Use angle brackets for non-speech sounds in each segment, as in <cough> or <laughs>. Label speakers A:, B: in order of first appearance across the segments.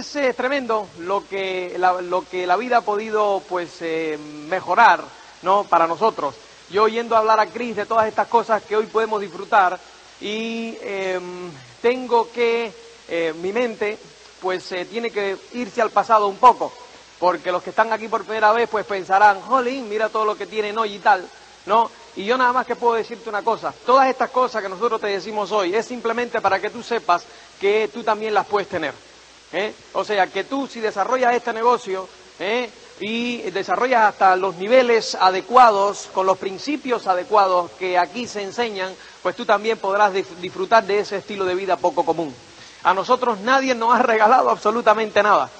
A: Es eh, tremendo lo que, la, lo que la vida ha podido pues eh, mejorar ¿no? para nosotros. Yo oyendo hablar a Cris de todas estas cosas que hoy podemos disfrutar y em, tengo que, eh, mi mente pues tiene que irse al pasado un poco, porque los que están aquí por primera vez pues pensarán, jolín, mira todo lo que tienen hoy y tal, ¿no? Y yo nada más que puedo decirte una cosa, todas estas cosas que nosotros te decimos hoy es simplemente para que tú sepas que tú también las puedes tener. ¿Eh? O sea, que tú si desarrollas este negocio ¿eh? y desarrollas hasta los niveles adecuados, con los principios adecuados que aquí se enseñan, pues tú también podrás disfrutar de ese estilo de vida poco común. A nosotros nadie nos ha regalado absolutamente nada.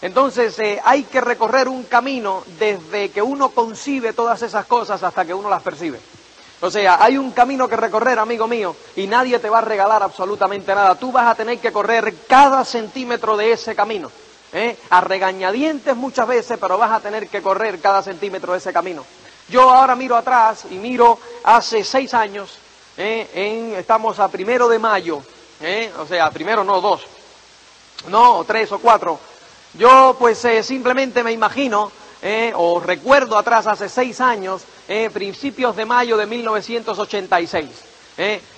A: Entonces eh, hay que recorrer un camino desde que uno concibe todas esas cosas hasta que uno las percibe. O sea, hay un camino que recorrer, amigo mío, y nadie te va a regalar absolutamente nada. Tú vas a tener que correr cada centímetro de ese camino. ¿eh? A regañadientes muchas veces, pero vas a tener que correr cada centímetro de ese camino. Yo ahora miro atrás y miro hace seis años, ¿eh? estamos a primero de mayo, o sea, primero no, dos, no, tres o cuatro yo pues eh, simplemente me imagino, eh, o recuerdo atrás hace seis años, eh, principios de mayo de 1986.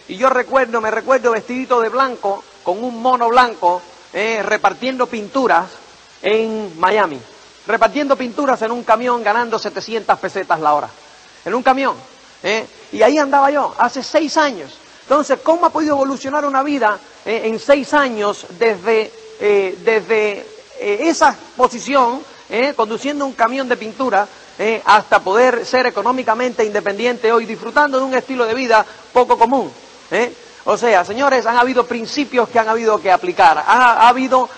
A: Y yo recuerdo, me recuerdo vestidito de blanco, con un mono blanco, repartiendo pinturas en Miami. Repartiendo pinturas en un camión ganando 700 pesetas la hora. En un camión. Y ahí andaba yo, hace seis años. Entonces, ¿cómo ha podido evolucionar una vida en seis años desde, desde eh, esa posición, eh, conduciendo un camión de pintura, eh, hasta poder ser económicamente independiente hoy, disfrutando de un estilo de vida poco común. O sea, señores, han habido principios que han habido que aplicar, ha, habido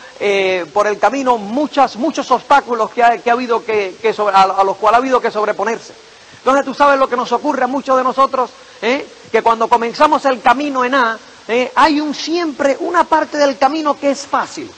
A: por el camino muchas, muchos obstáculos que ha, habido que, a, los cuales ha habido que sobreponerse. Entonces tú sabes lo que nos ocurre a muchos de nosotros, que cuando comenzamos el camino en A, hay un siempre una parte del camino que es fácil.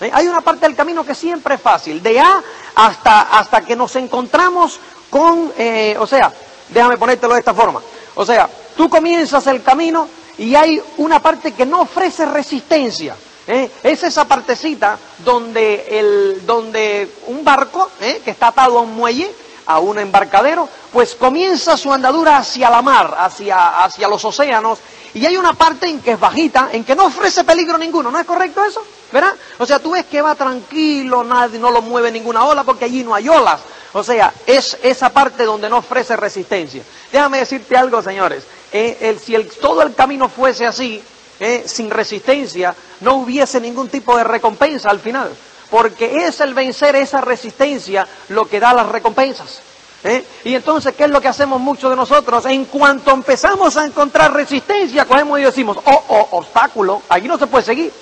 A: ¿Eh? Hay una parte del camino que siempre es fácil, de A hasta, hasta que nos encontramos con, eh, o sea, déjame ponértelo de esta forma, o sea, tú comienzas el camino y hay una parte que no ofrece resistencia. ¿eh? Es esa partecita donde, el, donde un barco que está atado a un muelle, a un embarcadero, pues comienza su andadura hacia la mar, hacia, hacia los océanos, y hay una parte en que es bajita, en que no ofrece peligro ninguno, ¿no es correcto eso? ¿Verdad? O sea, tú ves que va tranquilo, nadie no lo mueve ninguna ola porque allí no hay olas. O sea, es esa parte donde no ofrece resistencia. Déjame decirte algo, señores. Eh, si todo el camino fuese así, eh, sin resistencia, no hubiese ningún tipo de recompensa al final. Porque es el vencer esa resistencia lo que da las recompensas. ¿Eh? Y entonces, ¿qué es lo que hacemos muchos de nosotros? En cuanto empezamos a encontrar resistencia, cogemos y decimos, oh, oh, obstáculo, aquí no se puede seguir.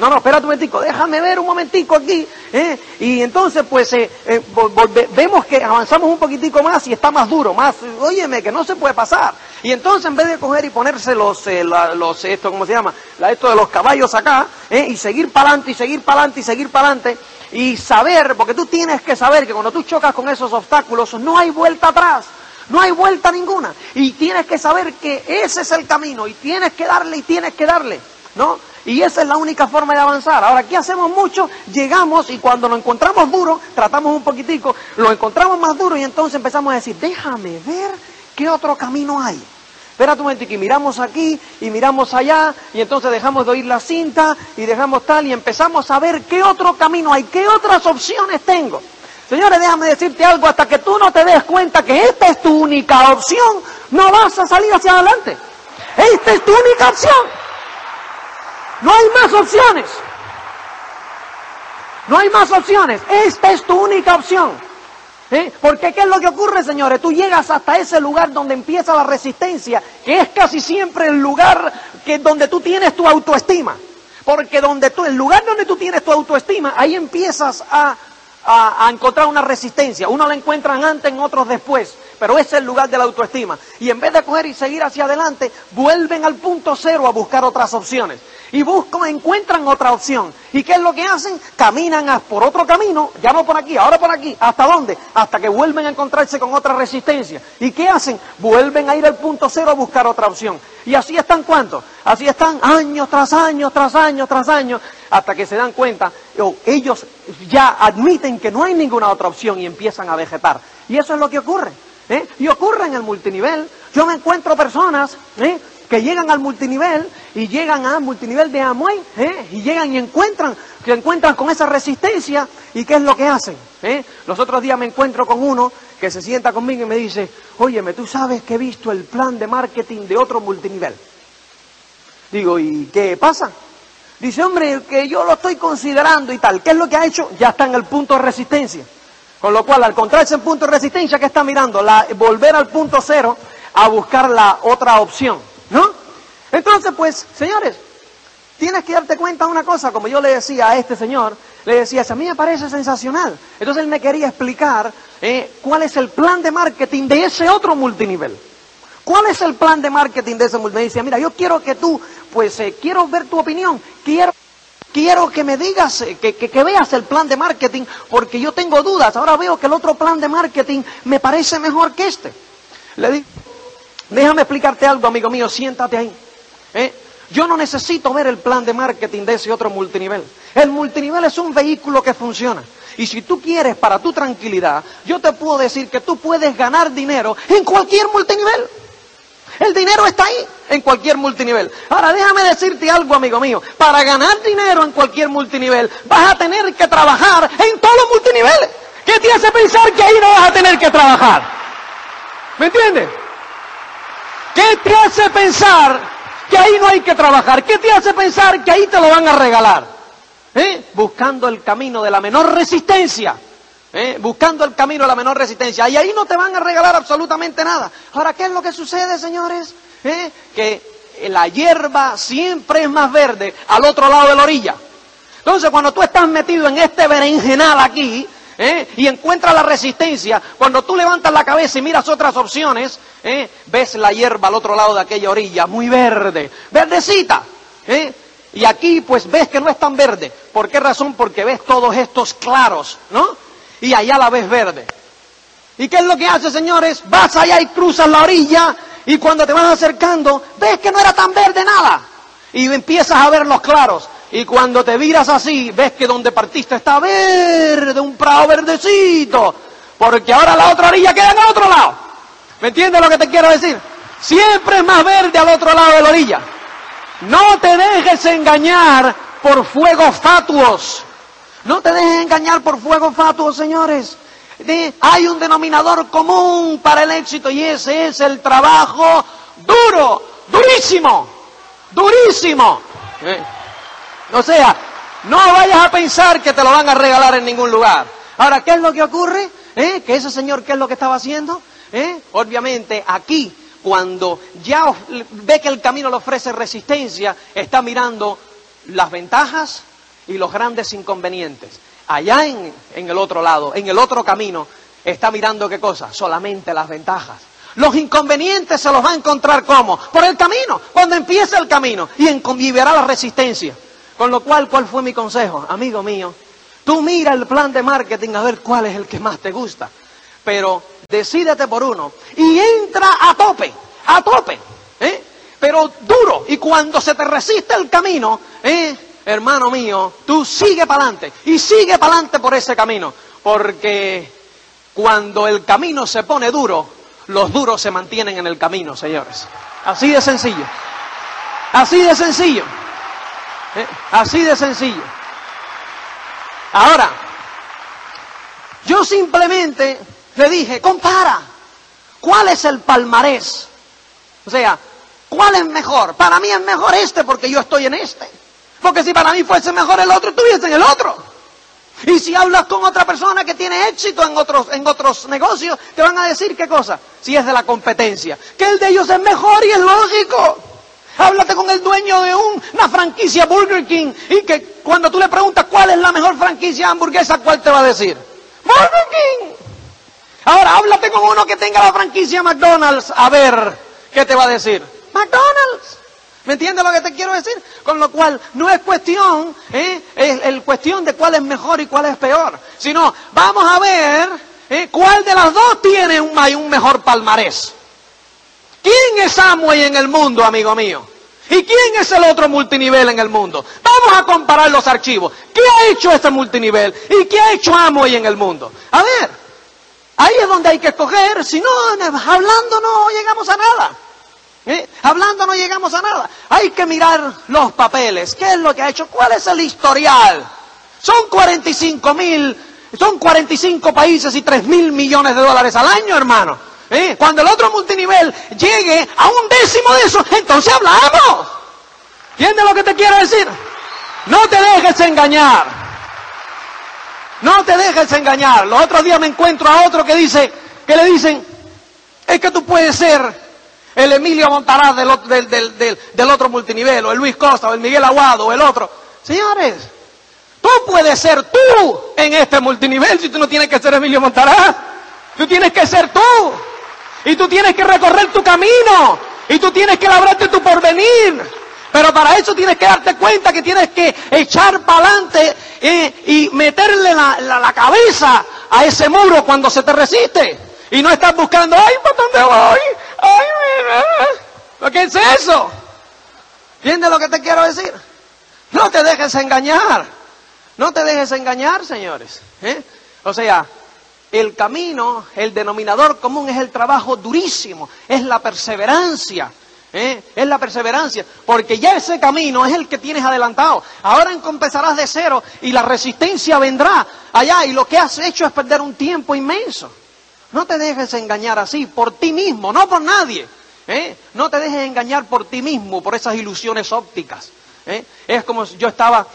A: No, no, espérate un momentico, déjame ver un momentico aquí. ¿eh? Y entonces, pues, eh, vemos que avanzamos un poquitico más y está más duro, más, óyeme, que no se puede pasar. Y entonces, en vez de coger y ponerse los, los esto, ¿cómo se llama? Esto de los caballos acá, y seguir para adelante, y seguir para adelante, y seguir para adelante, y saber, porque tú tienes que saber que cuando tú chocas con esos obstáculos no hay vuelta atrás, no hay vuelta ninguna. Y tienes que saber que ese es el camino y tienes que darle y tienes que darle, ¿no? Y esa es la única forma de avanzar. Ahora, aquí hacemos mucho, llegamos y cuando lo encontramos duro, tratamos un poquitico, lo encontramos más duro y entonces empezamos a decir, déjame ver qué otro camino hay. Espérate un momento, y miramos aquí y miramos allá y entonces dejamos de oír la cinta y dejamos tal y empezamos a ver qué otro camino hay, qué otras opciones tengo. Señores, déjame decirte algo, hasta que tú no te des cuenta que esta es tu única opción, no vas a salir hacia adelante. Esta es tu única opción. No hay más opciones. No hay más opciones. Esta es tu única opción. ¿Eh? Porque ¿qué es lo que ocurre, señores? Tú llegas hasta ese lugar donde empieza la resistencia, que es casi siempre el lugar que, donde tú tienes tu autoestima. Porque donde tú, el lugar donde tú tienes tu autoestima, ahí empiezas a, a, encontrar una resistencia. Uno la encuentran antes, en otros después. Pero ese es el lugar de la autoestima. Y en vez de coger y seguir hacia adelante, vuelven al punto cero a buscar otras opciones. Y buscan, encuentran otra opción. ¿Y qué es lo que hacen? Caminan por otro camino, ya no por aquí, ahora por aquí. ¿Hasta dónde? Hasta que vuelven a encontrarse con otra resistencia. ¿Y qué hacen? Vuelven a ir al punto cero a buscar otra opción. ¿Y así están cuántos? Así están años tras años, tras años, tras años, hasta que se dan cuenta, o ellos ya admiten que no hay ninguna otra opción y empiezan a vegetar. Y eso es lo que ocurre. ¿eh? Y ocurre en el multinivel. Yo me encuentro personas ¿eh? Que llegan al multinivel y llegan al multinivel de Amway ¿eh? y llegan y encuentran, que encuentran con esa resistencia y qué es lo que hacen. ¿eh? Los otros días me encuentro con uno que se sienta conmigo y me dice, óyeme, tú sabes que he visto el plan de marketing de otro multinivel. Digo, ¿y qué pasa? Dice, hombre, que yo lo estoy considerando y tal. ¿Qué es lo que ha hecho? Ya está en el punto de resistencia. Con lo cual, al encontrarse en punto de resistencia, ¿qué está mirando? La, volver al punto cero a buscar la otra opción. ¿No? Entonces, pues, señores, tienes que darte cuenta de una cosa, como yo le decía a este señor, le decía, a mí me parece sensacional. Entonces él me quería explicar eh, cuál es el plan de marketing de ese otro multinivel. ¿Cuál es el plan de marketing de ese multinivel? Me decía, mira, yo quiero que tú, pues, eh, quiero ver tu opinión, quiero... Quiero que me digas, eh, que, que, veas el plan de marketing, porque yo tengo dudas. Ahora veo que el otro plan de marketing me parece mejor que este. Le digo, Déjame explicarte algo, amigo mío, siéntate ahí. ¿eh? Yo no necesito ver el plan de marketing de ese otro multinivel. El multinivel es un vehículo que funciona. Y si tú quieres para tu tranquilidad, yo te puedo decir que tú puedes ganar dinero en cualquier multinivel. El dinero está ahí, en cualquier multinivel. Ahora déjame decirte algo, amigo mío. Para ganar dinero en cualquier multinivel, vas a tener que trabajar en todos los multiniveles. ¿Qué te hace pensar que ahí no vas a tener que trabajar? ¿Me entiendes? ¿Qué te hace pensar que ahí no hay que trabajar? ¿Qué te hace pensar que ahí te lo van a regalar? ¿Eh? Buscando el camino de la menor resistencia. ¿Eh? Buscando el camino de la menor resistencia. Y ahí no te van a regalar absolutamente nada. Ahora, ¿qué es lo que sucede, señores? ¿Eh? Que la hierba siempre es más verde al otro lado de la orilla. Entonces, cuando tú estás metido en este berenjenal aquí, ¿eh? y encuentra la resistencia. Cuando tú levantas la cabeza y miras otras opciones, ¿eh? ves la hierba al otro lado de aquella orilla, muy verde, verdecita. ¿eh? Y aquí pues ves que no es tan verde. ¿Por qué razón? Porque ves todos estos claros, ¿no? Y allá la ves verde. ¿Y qué es lo que hace, señores? Vas allá y cruzas la orilla y cuando te vas acercando, ves que no era tan verde nada. Y empiezas a ver los claros. Y cuando te miras así, ves que donde partiste está verde, un prado verdecito. Porque ahora la otra orilla queda en el otro lado. ¿Me entiendes lo que te quiero decir? Siempre es más verde al otro lado de la orilla. No te dejes engañar por fuegos fatuos. No te dejes engañar por fuegos fatuos, señores. hay un denominador común para el éxito y ese es el trabajo duro, durísimo, durísimo. ¿Eh? O sea, no vayas a pensar que te lo van a regalar en ningún lugar. Ahora, ¿qué es lo que ocurre? ¿Eh? Que ese señor, ¿qué es lo que estaba haciendo? ¿Eh? Obviamente, aquí, cuando ya ve que el camino le ofrece resistencia, está mirando las ventajas y los grandes inconvenientes. Allá en, el otro lado, en el otro camino, está mirando qué cosa? Solamente las ventajas. Los inconvenientes se los va a encontrar cómo? Por el camino, cuando empieza el camino y, en, y verá la resistencia. Con lo cual, ¿cuál fue mi consejo? Amigo mío, tú mira el plan de marketing a ver cuál es el que más te gusta. Pero decídete por uno y entra a tope, a tope. ¿eh? Pero duro. Y cuando se te resiste el camino, ¿eh? hermano mío, tú sigue para adelante y sigue para adelante por ese camino. Porque cuando el camino se pone duro, los duros se mantienen en el camino, señores. Así de sencillo. Así de sencillo. ¿Eh? Así de sencillo. Ahora, yo simplemente le dije, compara, ¿cuál es el palmarés? O sea, ¿cuál es mejor? Para mí es mejor este porque yo estoy en este. Porque si para mí fuese mejor el otro, estuviese en el otro. Y si hablas con otra persona que tiene éxito en otros, en otros negocios, te van a decir qué cosa, si es de la competencia, que el de ellos es mejor y es lógico. Háblate con el dueño de una franquicia Burger King y que cuando tú le preguntas cuál es la mejor franquicia hamburguesa, ¿cuál te va a decir? Burger King. Ahora háblate con uno que tenga la franquicia McDonald's a ver qué te va a decir. McDonald's. ¿Me entiendes lo que te quiero decir? Con lo cual, no es cuestión, ¿eh? cuestión de cuál es mejor y cuál es peor, sino vamos a ver ¿eh? cuál de las dos tiene un, un mejor palmarés. ¿Quién es Amway en el mundo, amigo mío? ¿Y quién es el otro multinivel en el mundo? Vamos a comparar los archivos. ¿Qué ha hecho este multinivel? ¿Y qué ha hecho Amway en el mundo? A ver, ahí es donde hay que escoger. Si no, hablando no llegamos a nada. ¿Eh? Hablando no llegamos a nada. Hay que mirar los papeles. ¿Qué es lo que ha hecho? ¿Cuál es el historial? Son 45 mil, son 45 países y 3 mil millones de dólares al año, hermano. ¿Eh? Cuando el otro multinivel llegue a un décimo de eso, entonces hablamos. ¿Entiendes lo que te quiero decir? No te dejes engañar. No te dejes engañar. Los otros días me encuentro a otro que dice, que le dicen, es que tú puedes ser el Emilio Montaraz del, otro multinivel, o el Luis Costa, o el Miguel Aguado, o el otro. Señores, tú puedes ser tú en este multinivel si tú no tienes que ser Emilio Montaraz. Tú tienes que ser tú. Y tú tienes que recorrer tu camino. Y tú tienes que labrarte tu porvenir. Pero para eso tienes que darte cuenta que tienes que echar para adelante eh, y meterle la, cabeza a ese muro cuando se te resiste. Y no estás buscando, ay, ¿para dónde voy? Ay, mira. ¿Qué es eso? ¿Entiendes lo que te quiero decir? No te dejes engañar. No te dejes engañar, señores. ¿eh? O sea, el camino, el denominador común es el trabajo durísimo, es la perseverancia. ¿eh? Es la perseverancia, porque ya ese camino es el que tienes adelantado. Ahora empezarás de cero y la resistencia vendrá allá y lo que has hecho es perder un tiempo inmenso. No te dejes engañar así, por ti mismo, no por nadie. ¿eh? No te dejes engañar por ti mismo, por esas ilusiones ópticas. ¿eh? Es como yo estaba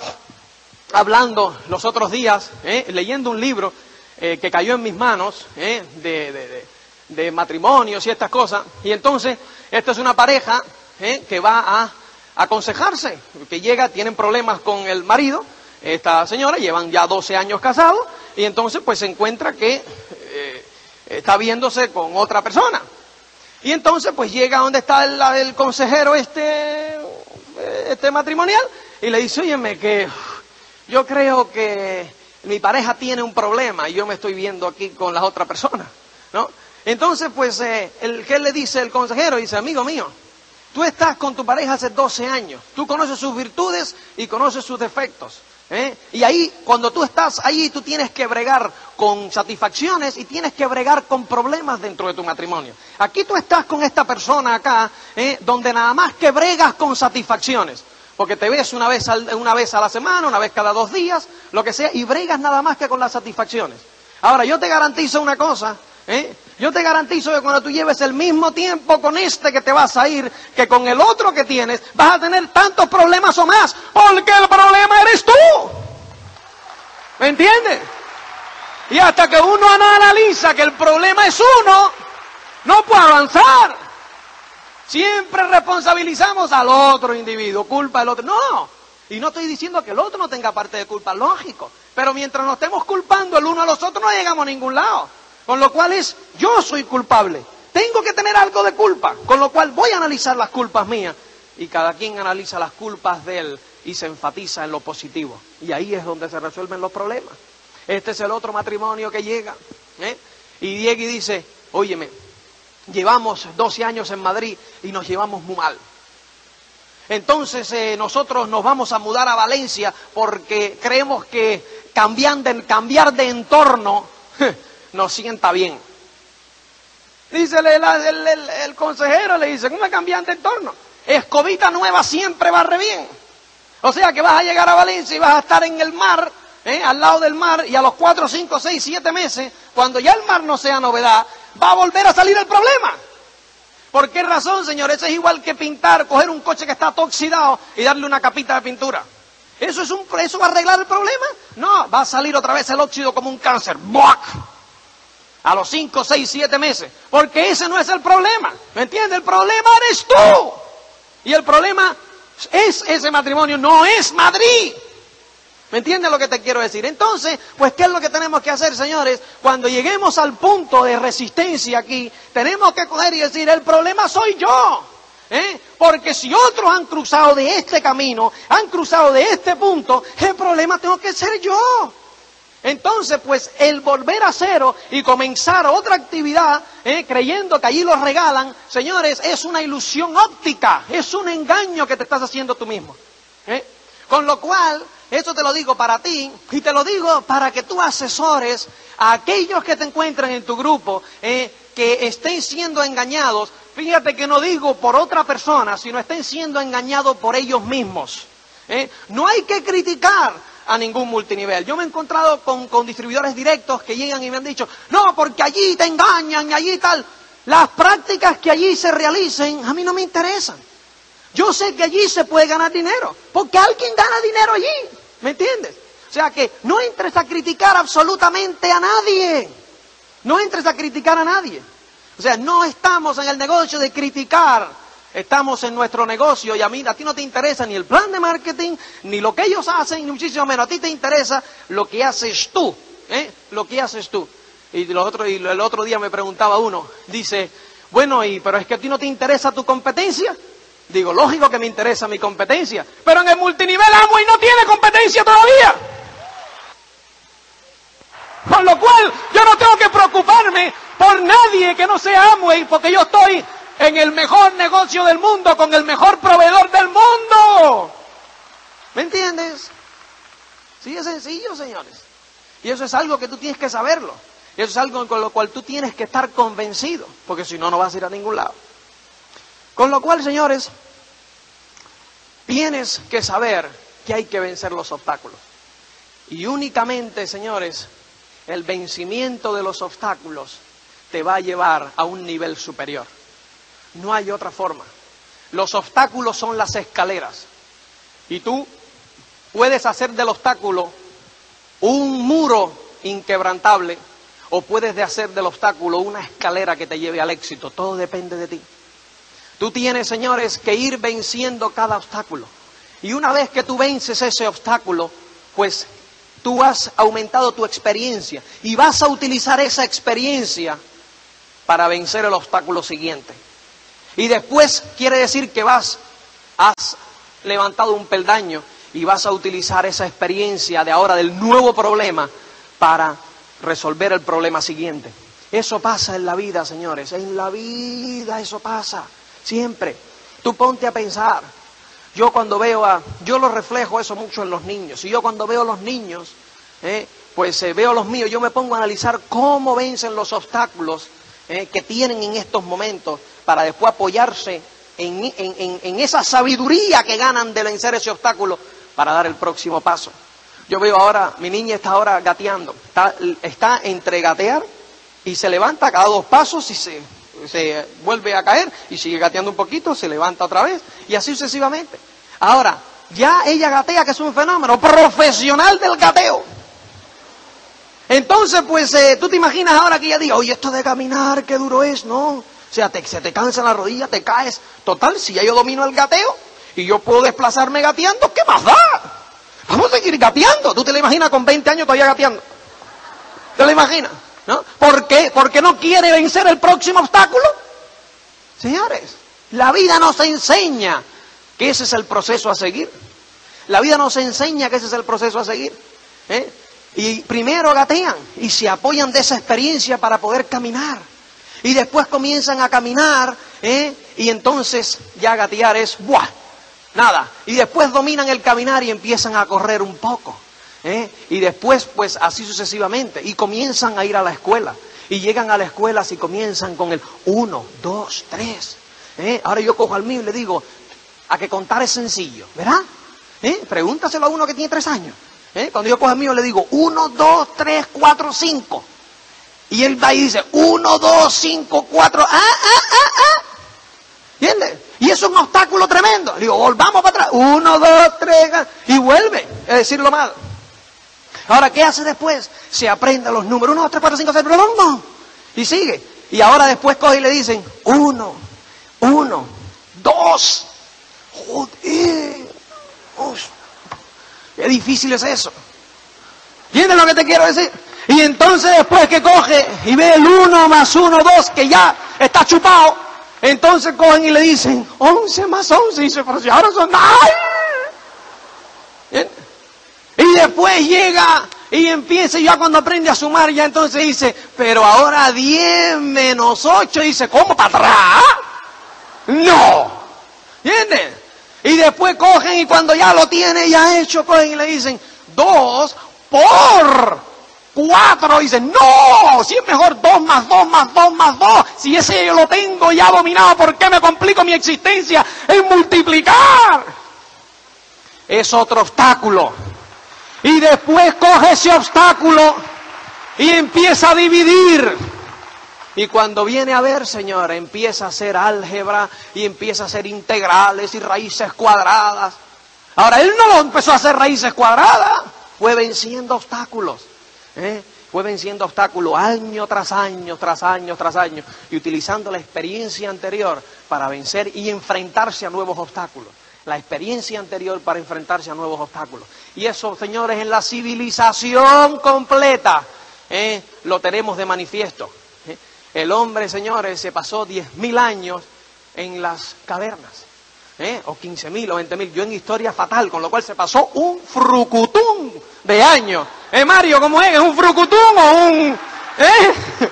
A: hablando los otros días, leyendo un libro que cayó en mis manos de, matrimonios y estas cosas. Y entonces, esta es una pareja que va a aconsejarse, que llega, tienen problemas con el marido, esta señora, llevan ya 12 años casados, y entonces pues se encuentra que está viéndose con otra persona. Y entonces pues llega donde está el, consejero este, este matrimonial y le dice, óyeme, que yo creo que mi pareja tiene un problema y yo me estoy viendo aquí con la otra persona, ¿no? Entonces pues, eh, el, ¿qué le dice el consejero? Dice, amigo mío, tú estás con tu pareja hace 12 años, tú conoces sus virtudes y conoces sus defectos. ¿Eh? Y ahí, cuando tú estás ahí, tú tienes que bregar con satisfacciones y tienes que bregar con problemas dentro de tu matrimonio. Aquí tú estás con esta persona acá, ¿eh? donde nada más que bregas con satisfacciones. Porque te ves una vez, una vez a la semana, una vez cada dos días, lo que sea, y bregas nada más que con las satisfacciones. Ahora, yo te garantizo una cosa, ¿eh? Yo te garantizo que cuando tú lleves el mismo tiempo con este que te vas a ir, que con el otro que tienes, vas a tener tantos problemas o más, porque el problema eres tú. ¿Me entiendes? Y hasta que uno no analiza que el problema es uno, no puede avanzar. Siempre responsabilizamos al otro individuo, culpa del otro. No, y no estoy diciendo que el otro no tenga parte de culpa, lógico. Pero mientras nos estemos culpando el uno a los otros, no llegamos a ningún lado. Con lo cual es, yo soy culpable. Tengo que tener algo de culpa. Con lo cual voy a analizar las culpas mías. Y cada quien analiza las culpas de él y se enfatiza en lo positivo. Y ahí es donde se resuelven los problemas. Este es el otro matrimonio que llega. ¿eh? Y y dice, óyeme, llevamos 12 años en Madrid y nos llevamos muy mal. Entonces eh, nosotros nos vamos a mudar a Valencia porque creemos que cambiar cambiar de entorno no sienta bien. Dice el, consejero, le dice, ¿cómo cambian de entorno? Escobita nueva siempre barre bien. O sea que vas a llegar a Valencia y vas a estar en el mar, ¿eh? al lado del mar, y a los cuatro, cinco, seis, siete meses, cuando ya el mar no sea novedad, va a volver a salir el problema. ¿Por qué razón, señores? es igual que pintar, coger un coche que está oxidado y darle una capita de pintura. ¿Eso, es un, ¿Eso va a arreglar el problema? No, va a salir otra vez el óxido como un cáncer. ¡Buac! a los 5, 6, 7 meses. Porque ese no es el problema. ¿Me entiendes? El problema eres tú. Y el problema es ese matrimonio, no es Madrid. ¿Me entiendes lo que te quiero decir? Entonces, pues, ¿qué es lo que tenemos que hacer, señores? Cuando lleguemos al punto de resistencia aquí, tenemos que coger y decir, el problema soy yo. ¿eh? Porque si otros han cruzado de este camino, han cruzado de este punto, el problema tengo que ser yo. Entonces, pues el volver a cero y comenzar otra actividad, ¿eh? creyendo que allí los regalan, señores, es una ilusión óptica, es un engaño que te estás haciendo tú mismo. ¿eh? Con lo cual, esto te lo digo para ti y te lo digo para que tú asesores a aquellos que te encuentran en tu grupo ¿eh? que estén siendo engañados. Fíjate que no digo por otra persona, sino estén siendo engañados por ellos mismos. No hay que criticar a ningún multinivel. Yo me he encontrado con, con distribuidores directos que llegan y me han dicho, no, porque allí te engañan y allí tal. Las prácticas que allí se realicen a mí no me interesan. Yo sé que allí se puede ganar dinero, porque alguien gana dinero allí, ¿me entiendes? O sea que no entres a criticar absolutamente a nadie. No entres a criticar a nadie. O sea, no estamos en el negocio de criticar Estamos en nuestro negocio y a mí, a ti no te interesa ni el plan de marketing, ni lo que ellos hacen, ni muchísimo menos. A ti te interesa lo que haces tú, ¿eh? Lo que haces tú. Y, y el otro día me preguntaba uno, dice, bueno, y, pero es que a ti no te interesa tu competencia. Digo, lógico que me interesa mi competencia, pero en el multinivel amo y no tiene competencia todavía. Con lo cual, yo no tengo que preocuparme por nadie que no sea Amway, porque yo estoy en el mejor negocio del mundo, con el mejor proveedor del mundo. ¿Me entiendes? Sí, es sencillo, señores. Y eso es algo que tú tienes que saberlo. Y eso es algo con lo cual tú tienes que estar convencido, porque si no, no vas a ir a ningún lado. Con lo cual, señores, tienes que saber que hay que vencer los obstáculos. Y únicamente, señores, el vencimiento de los obstáculos te va a llevar a un nivel superior. No hay otra forma. Los obstáculos son las escaleras. Y tú puedes hacer del obstáculo un muro inquebrantable o puedes hacer del obstáculo una escalera que te lleve al éxito. Todo depende de ti. Tú tienes, señores, que ir venciendo cada obstáculo. Y una vez que tú vences ese obstáculo, pues tú has aumentado tu experiencia y vas a utilizar esa experiencia para vencer el obstáculo siguiente. Y después quiere decir que vas, has levantado un peldaño y vas a utilizar esa experiencia de ahora del nuevo problema para resolver el problema siguiente. Eso pasa en la vida, señores, en la vida eso pasa, siempre. Tú ponte a pensar. Yo cuando veo a, yo lo reflejo eso mucho en los niños, y yo cuando veo a los niños, eh, pues eh, veo a los míos, yo me pongo a analizar cómo vencen los obstáculos eh, que tienen en estos momentos para después apoyarse en, esa sabiduría que ganan de vencer ese obstáculo para dar el próximo paso. Yo veo ahora, mi niña está ahora gateando, está, entre gatear y se levanta cada dos pasos y se, se vuelve a caer y sigue gateando un poquito, se levanta otra vez y así sucesivamente. Ahora, ya ella gatea, que es un fenómeno profesional del gateo. Entonces, pues eh, tú te imaginas ahora que ella diga, oye, esto de caminar, qué duro es, ¿no? O sea, te, se te cansa la rodilla, te caes. Total, si ya yo domino el gateo y yo puedo desplazarme gateando, ¿qué más da? Vamos a seguir gateando. ¿Tú te lo imaginas con 20 años todavía gateando? ¿Te lo imaginas? ¿No? ¿Por qué? ¿Porque no quiere vencer el próximo obstáculo? Señores, la vida nos enseña que ese es el proceso a seguir. La vida nos enseña que ese es el proceso a seguir. ¿eh? Y primero gatean y se apoyan de esa experiencia para poder caminar. Y después comienzan a caminar, ¿eh? y entonces ya gatear es ¡buah! Nada. Y después dominan el caminar y empiezan a correr un poco. ¿Eh? Y después, pues así sucesivamente. Y comienzan a ir a la escuela. Y llegan a la escuela y comienzan con el uno, dos, tres. ¿eh? Ahora yo cojo al mío y le digo, a que contar es sencillo, ¿verdad? ¿Eh? Pregúntaselo a uno que tiene tres años. ¿Eh? Cuando yo cojo el mío le digo uno, dos, tres, cuatro, cinco. Y él va y dice uno, dos, cinco, cuatro, ah, ah, ah, ah. ¿Entiendes? Y es un obstáculo tremendo. Le digo, volvamos para atrás. Uno, dos, tres, y vuelve a decirlo mal. Ahora, ¿qué hace después? Se aprende los números. Uno, dos, tres, cuatro, cinco, seis, no. Y sigue. Y ahora después coge y le dicen, uno, uno, dos. Joder. Qué difícil es eso. ¿Entiendes lo que te quiero decir? Y entonces después que coge y ve el uno más uno, dos, que ya está chupado, Entonces cogen y le dicen, 11 más 11. Y dice, pero si ahora son... ¡Ay! Y después llega y empieza, ya cuando aprende a sumar, ya entonces dice, pero ahora 10 menos 8, dice, ¿cómo para atrás? No. ¿Entiendes? Y después cogen y cuando ya lo tiene ya hecho, cogen y le dicen, 2 por 4. Dicen, no, si es mejor 2 más 2 más 2 más 2. Si ese yo lo tengo ya dominado, ¿por qué me complico mi existencia en multiplicar? Es otro obstáculo. Y después coge ese obstáculo y empieza a dividir. Y cuando viene a ver, Señor, empieza a hacer álgebra y empieza a hacer integrales y raíces cuadradas. Ahora, él no empezó a hacer raíces cuadradas, fue venciendo obstáculos. ¿eh? Fue venciendo obstáculos año tras año, tras año, tras año, y utilizando la experiencia anterior para vencer y enfrentarse a nuevos obstáculos la experiencia anterior para enfrentarse a nuevos obstáculos. Y eso, señores, en la civilización completa ¿eh? lo tenemos de manifiesto. ¿eh? El hombre, señores, se pasó diez mil años en las cavernas. ¿eh? O quince mil o veinte mil. Yo en historia fatal, con lo cual se pasó un frucutún de años. ¿Eh, Mario? ¿Cómo es? ¿Es un frucutún o un...? ¿Eh? <laughs>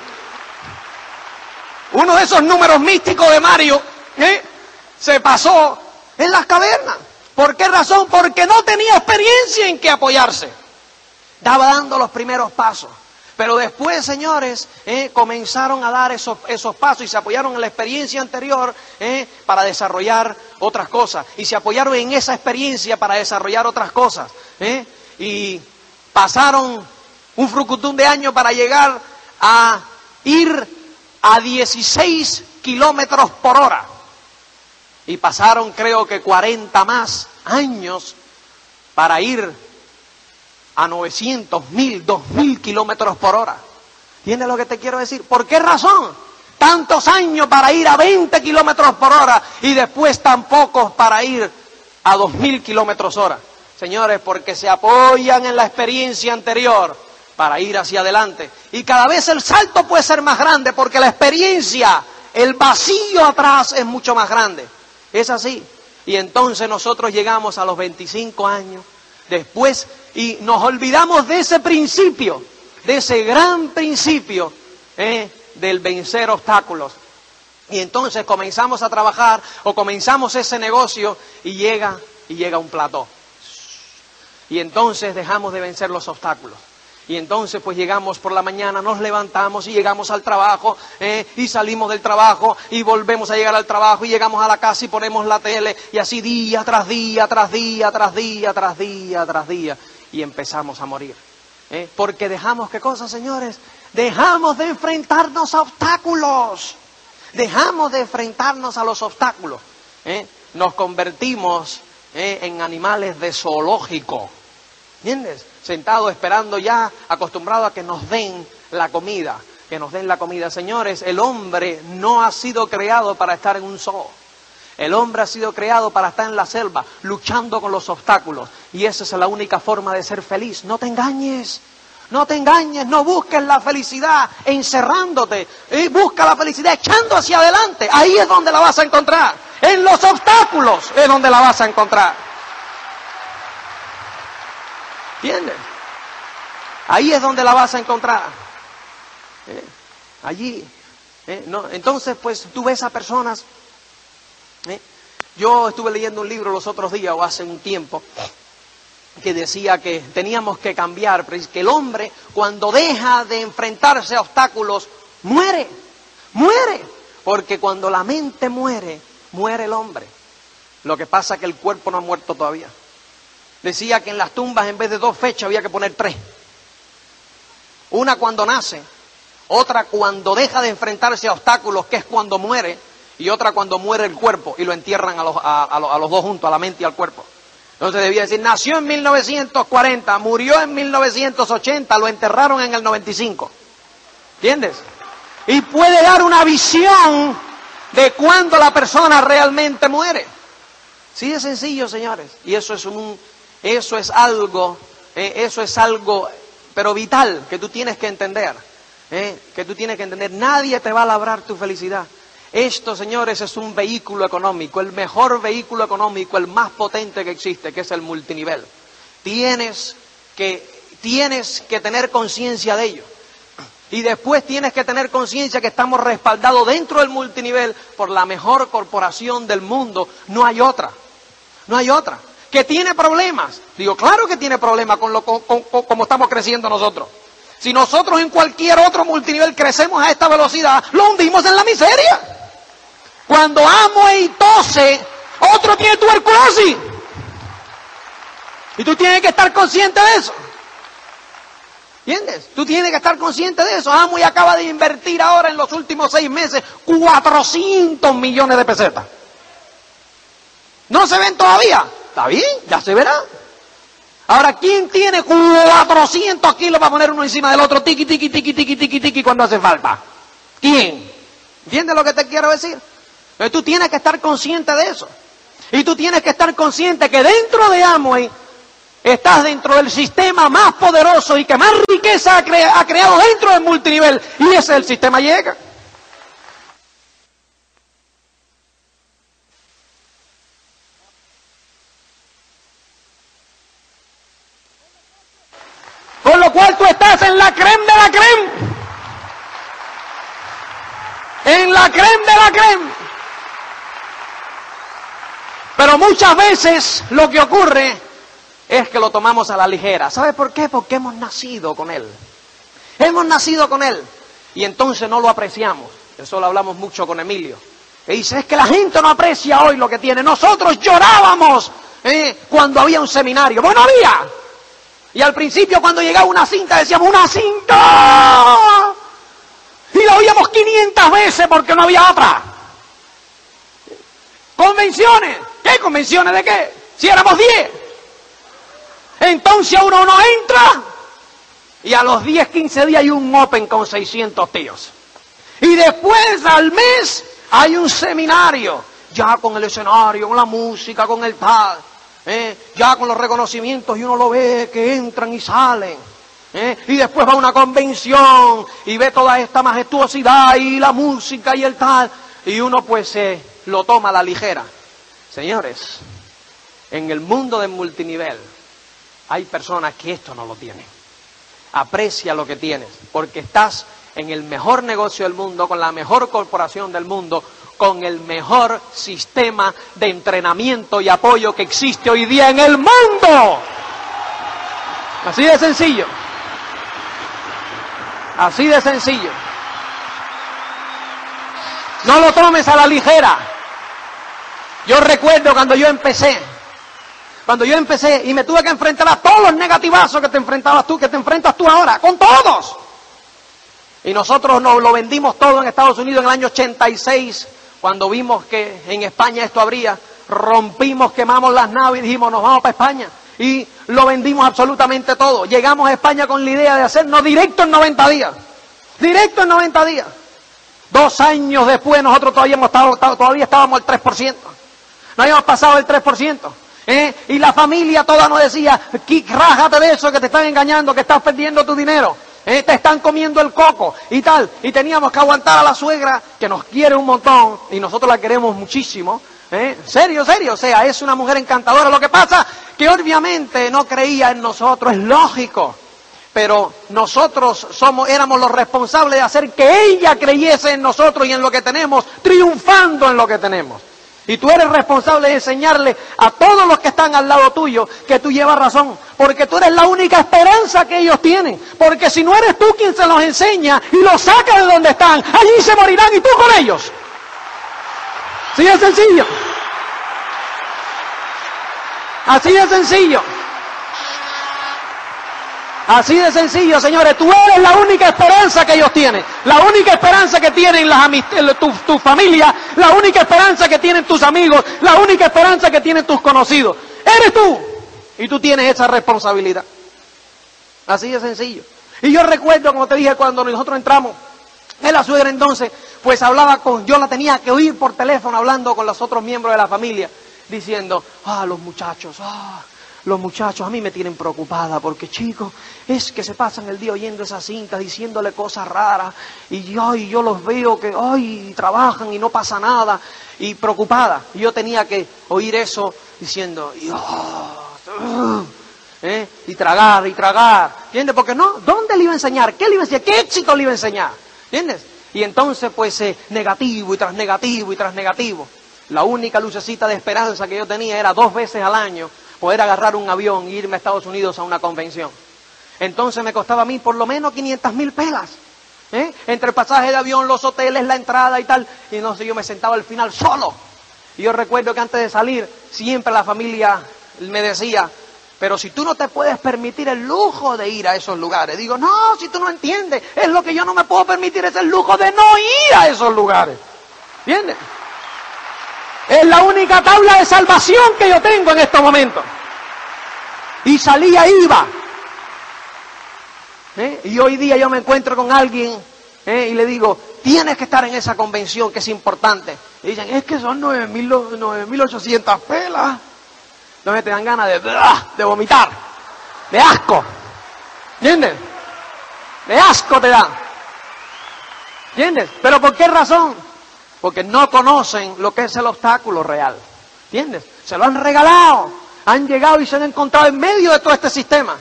A: Uno de esos números místicos de Mario. Se pasó en las cavernas. ¿Por qué razón? Porque no tenía experiencia en qué apoyarse. Estaba dando los primeros pasos. Pero después, señores, eh, comenzaron a dar esos, esos, pasos y se apoyaron en la experiencia anterior eh, para desarrollar otras cosas. Y se apoyaron en esa experiencia para desarrollar otras cosas. Eh, y pasaron un frucutún de años para llegar a ir a 16 kilómetros por hora. Y pasaron creo que 40 más años para ir a 900, 1000, 2000 kilómetros por hora. ¿Tienes lo que te quiero decir? ¿Por qué razón? Tantos años para ir a 20 kilómetros por hora y después tan pocos para ir a 2000 kilómetros hora. Señores, porque se apoyan en la experiencia anterior para ir hacia adelante. Y cada vez el salto puede ser más grande porque la experiencia, el vacío atrás es mucho más grande. Es así. Y entonces nosotros llegamos a los 25 años después y nos olvidamos de ese principio, de ese gran principio ¿eh? del vencer obstáculos. Y entonces comenzamos a trabajar o comenzamos ese negocio y llega y llega un plató. Y entonces dejamos de vencer los obstáculos. Y entonces pues llegamos por la mañana, nos levantamos y llegamos al trabajo ¿eh? y salimos del trabajo y volvemos a llegar al trabajo y llegamos a la casa y ponemos la tele y así día tras día, tras día, tras día, tras día, tras día y empezamos a morir. ¿eh? Porque dejamos, ¿qué cosa señores? Dejamos de enfrentarnos a obstáculos. Dejamos de enfrentarnos a los obstáculos. ¿eh? Nos convertimos en animales de zoológico. ¿Entiendes? Sentados esperando ya, acostumbrados a que nos den la comida, que nos den la comida. Señores, el hombre no ha sido creado para estar en un zoo. El hombre ha sido creado para estar en la selva, luchando con los obstáculos. Y esa es la única forma de ser feliz. No te engañes. No te engañes, no busques la felicidad encerrándote. Y busca la felicidad echando hacia adelante. Ahí es donde la vas a encontrar. En los obstáculos es donde la vas a encontrar. ¿Entiendes? Ahí es donde la vas a encontrar. ¿Eh? Allí. ¿Eh? No, entonces, pues tú ves a personas. ¿eh? Yo estuve leyendo un libro los otros días o hace un tiempo que decía que teníamos que cambiar, que el hombre cuando deja de enfrentarse a obstáculos muere, muere, porque cuando la mente muere, muere el hombre. Lo que pasa es que el cuerpo no ha muerto todavía. Decía que en las tumbas en vez de dos fechas había que poner tres. Una cuando nace, otra cuando deja de enfrentarse a obstáculos, que es cuando muere, y otra cuando muere el cuerpo y lo entierran a los, a, los dos juntos, a la mente y al cuerpo. Entonces debía decir, nació en 1940, murió en 1980, lo enterraron en el 95. ¿Entiendes? Y puede dar una visión de cuándo la persona realmente muere. Sí es sencillo, señores. Y eso es un, eso es algo, eh, eso es algo, pero vital que tú tienes que entender. Eh, que tú tienes que entender. Nadie te va a labrar tu felicidad. Esto, señores, es un vehículo económico, el mejor vehículo económico, el más potente que existe, que es el multinivel. Tienes que, tienes que tener conciencia de ello. Y después tienes que tener conciencia que estamos respaldados dentro del multinivel por la mejor corporación del mundo. No hay otra. No hay otra. Que tiene problemas. Digo, claro que tiene problemas con lo como estamos creciendo nosotros. Si nosotros en cualquier otro multinivel crecemos a esta velocidad, lo hundimos en la miseria. Cuando amo y tose, otro tiene tuberculosis. Y tú tienes que estar consciente de eso. ¿Entiendes? Tú tienes que estar consciente de eso. Amo y acaba de invertir ahora en los últimos seis meses 400 millones de pesetas. ¿No se ven todavía? Está bien, ya se verá. Ahora, ¿quién tiene 400 kilos para poner uno encima del otro? Tiki, tiki, tiki, tiki, tiki, tiki, cuando hace falta. ¿Quién? ¿Entiendes lo que te quiero decir? Entonces, tú tienes que estar consciente de eso. Y tú tienes que estar consciente que dentro de Amway Estás dentro del sistema más poderoso y que más riqueza ha, creado dentro del multinivel. Y ese es el sistema llega. Con lo cual tú estás en la creme de la creme. En la creme de la creme. Pero muchas veces lo que ocurre es que lo tomamos a la ligera. ¿Sabe por qué? Porque hemos nacido con Él. Hemos nacido con Él. Y entonces no lo apreciamos. Eso lo hablamos mucho con Emilio. Y dice, es que la gente no aprecia hoy lo que tiene. Nosotros llorábamos ¿eh? cuando había un seminario. Bueno, había. Y al principio cuando llegaba una cinta decíamos, una cinta. Y la oíamos 500 veces porque no había otra. Convenciones. ¿Qué convenciones de qué? Si éramos 10. Entonces uno no entra y a los 10, 15 días hay un Open con 600 tíos. Y después al mes hay un seminario, ya con el escenario, con la música, con el tal, ¿eh? ya con los reconocimientos y uno lo ve que entran y salen. ¿Eh? Y después va a una convención y ve toda esta majestuosidad y la música y el tal. Y uno pues se lo toma a la ligera. Señores, en el mundo del multinivel, hay personas que esto no lo tienen. Aprecia lo que tienes, porque estás en el mejor negocio del mundo, con la mejor corporación del mundo, con el mejor sistema de entrenamiento y apoyo que existe hoy día en el mundo. Así de sencillo. Así de sencillo. No lo tomes a la ligera. Yo recuerdo cuando yo empecé, cuando yo empecé y me tuve que enfrentar a todos los negativazos que te enfrentabas tú, que te enfrentas tú ahora, con todos. Y nosotros nos lo vendimos todo en Estados Unidos en el año 86, cuando vimos que en España esto habría, rompimos, quemamos las naves y dijimos, nos vamos para España. Y lo vendimos absolutamente todo. Llegamos a España con la idea de hacernos directo en 90 días. Directo en 90 días. Dos años después nosotros todavía, todavía estábamos al 3%. No habíamos pasado el 3%. ¿Eh? Y la familia toda nos decía, rájate de eso, que te están engañando, que estás perdiendo tu dinero. ¿Eh? Te están comiendo el coco y tal. Y teníamos que aguantar a la suegra, que nos quiere un montón, y nosotros la queremos muchísimo. ¿Eh? Serio, serio, o sea, es una mujer encantadora. Lo que pasa que obviamente no creía en nosotros, es lógico. Pero nosotros somos, éramos los responsables de hacer que ella creyese en nosotros y en lo que tenemos, triunfando en lo que tenemos. Y tú eres responsable de enseñarle a todos los que están al lado tuyo que tú llevas razón. Porque tú eres la única esperanza que ellos tienen. Porque si no eres tú quien se los enseña y los saca de donde están, allí se morirán y tú con ellos. Así de sencillo. Así de sencillo. Así de sencillo, señores. Tú eres la única esperanza que ellos tienen. La única esperanza que tienen las tu, tu familia. La única esperanza que tienen tus amigos. La única esperanza que tienen tus conocidos. Eres tú. Y tú tienes esa responsabilidad. Así de sencillo. Y yo recuerdo, como te dije, cuando nosotros entramos, en la suegra entonces, pues hablaba con, yo la tenía que oír por teléfono hablando con los otros miembros de la familia, diciendo, ah, los muchachos, ah, los muchachos a mí me tienen preocupada porque chicos, es que se pasan el día oyendo esas cintas, diciéndole cosas raras y yo, y yo los veo que ay, trabajan y no pasa nada y preocupada. Yo tenía que oír eso diciendo, ¿eh? y tragar y tragar, ¿entiendes? Porque no, ¿dónde le iba a enseñar? ¿Qué le iba a enseñar? ¿Qué éxito le iba a enseñar? ¿Entiendes? Y entonces pues eh, negativo y tras negativo y tras negativo. La única lucecita de esperanza que yo tenía era dos veces al año poder agarrar un avión e irme a Estados Unidos a una convención. Entonces me costaba a mí por lo menos 500 mil pelas. ¿eh? Entre el pasaje de avión, los hoteles, la entrada y tal. Y no sé, yo me sentaba al final solo. Y yo recuerdo que antes de salir, siempre la familia me decía, pero si tú no te puedes permitir el lujo de ir a esos lugares. Digo, no, si tú no entiendes, es lo que yo no me puedo permitir, es el lujo de no ir a esos lugares. ¿Entiendes? Es la única tabla de salvación que yo tengo en estos momentos. Y salía, iba. ¿Eh? Y hoy día yo me encuentro con alguien ¿eh? y le digo, tienes que estar en esa convención que es importante. Y dicen, es que son 9.800 pelas. Me te dan ganas de, de vomitar, de asco. ¿Entiendes? De asco te dan. ¿Entiendes? ¿Pero por qué razón? porque no conocen lo que es el obstáculo real. ¿Entiendes? Se lo han regalado, han llegado y se han encontrado en medio de todo este sistema.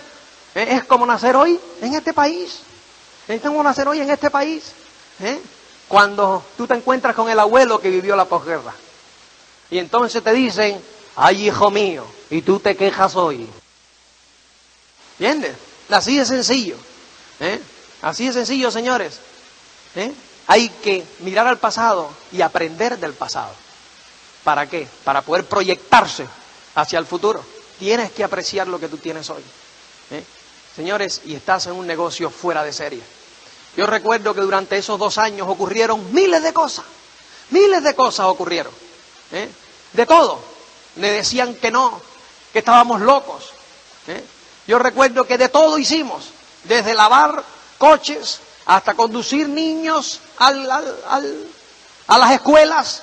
A: ¿Eh? Es como nacer hoy en este país. Es como nacer hoy en este país. ¿Eh? Cuando tú te encuentras con el abuelo que vivió la posguerra. Y entonces te dicen, ay hijo mío, y tú te quejas hoy. ¿Entiendes? Así de sencillo. ¿Eh? Así de sencillo, señores. ¿Eh? Hay que mirar al pasado y aprender del pasado. ¿Para qué? Para poder proyectarse hacia el futuro. Tienes que apreciar lo que tú tienes hoy. ¿eh? Señores, y estás en un negocio fuera de serie. Yo recuerdo que durante esos dos años ocurrieron miles de cosas. Miles de cosas ocurrieron. ¿eh? De todo. Me decían que no, que estábamos locos. ¿eh? Yo recuerdo que de todo hicimos. Desde lavar coches, hasta conducir niños al, a las escuelas,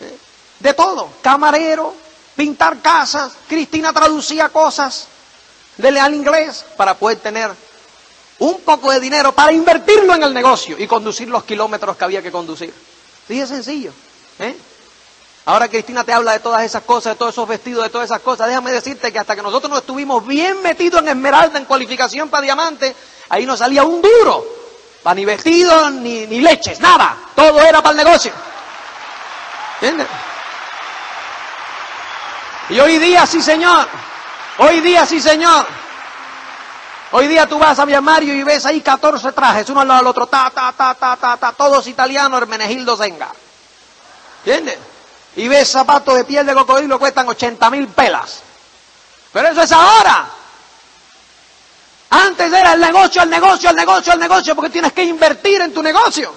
A: ¿eh? de todo, camarero, pintar casas, Cristina traducía cosas del al inglés para poder tener un poco de dinero para invertirlo en el negocio y conducir los kilómetros que había que conducir. Sí, es sencillo. ¿eh? Ahora Cristina te habla de todas esas cosas, de todos esos vestidos, de todas esas cosas. Déjame decirte que hasta que nosotros no estuvimos bien metidos en esmeralda, en cualificación para diamante, ahí nos salía un duro ni vestidos, ni, leches, nada. Todo era para el negocio. ¿Entiendes? Y hoy día sí, señor. Hoy día sí, señor. Hoy día tú vas a Mario y ves ahí 14 trajes, uno al otro, ta, ta, ta, ta, ta, ta, todos italianos, Hermenegildo Zenga. ¿Entiendes? Y ves zapatos de piel de cocodrilo cuestan 80 mil pelas. Pero eso es ahora. Antes era el negocio, el negocio, el negocio, el negocio, porque tienes que invertir en tu negocio.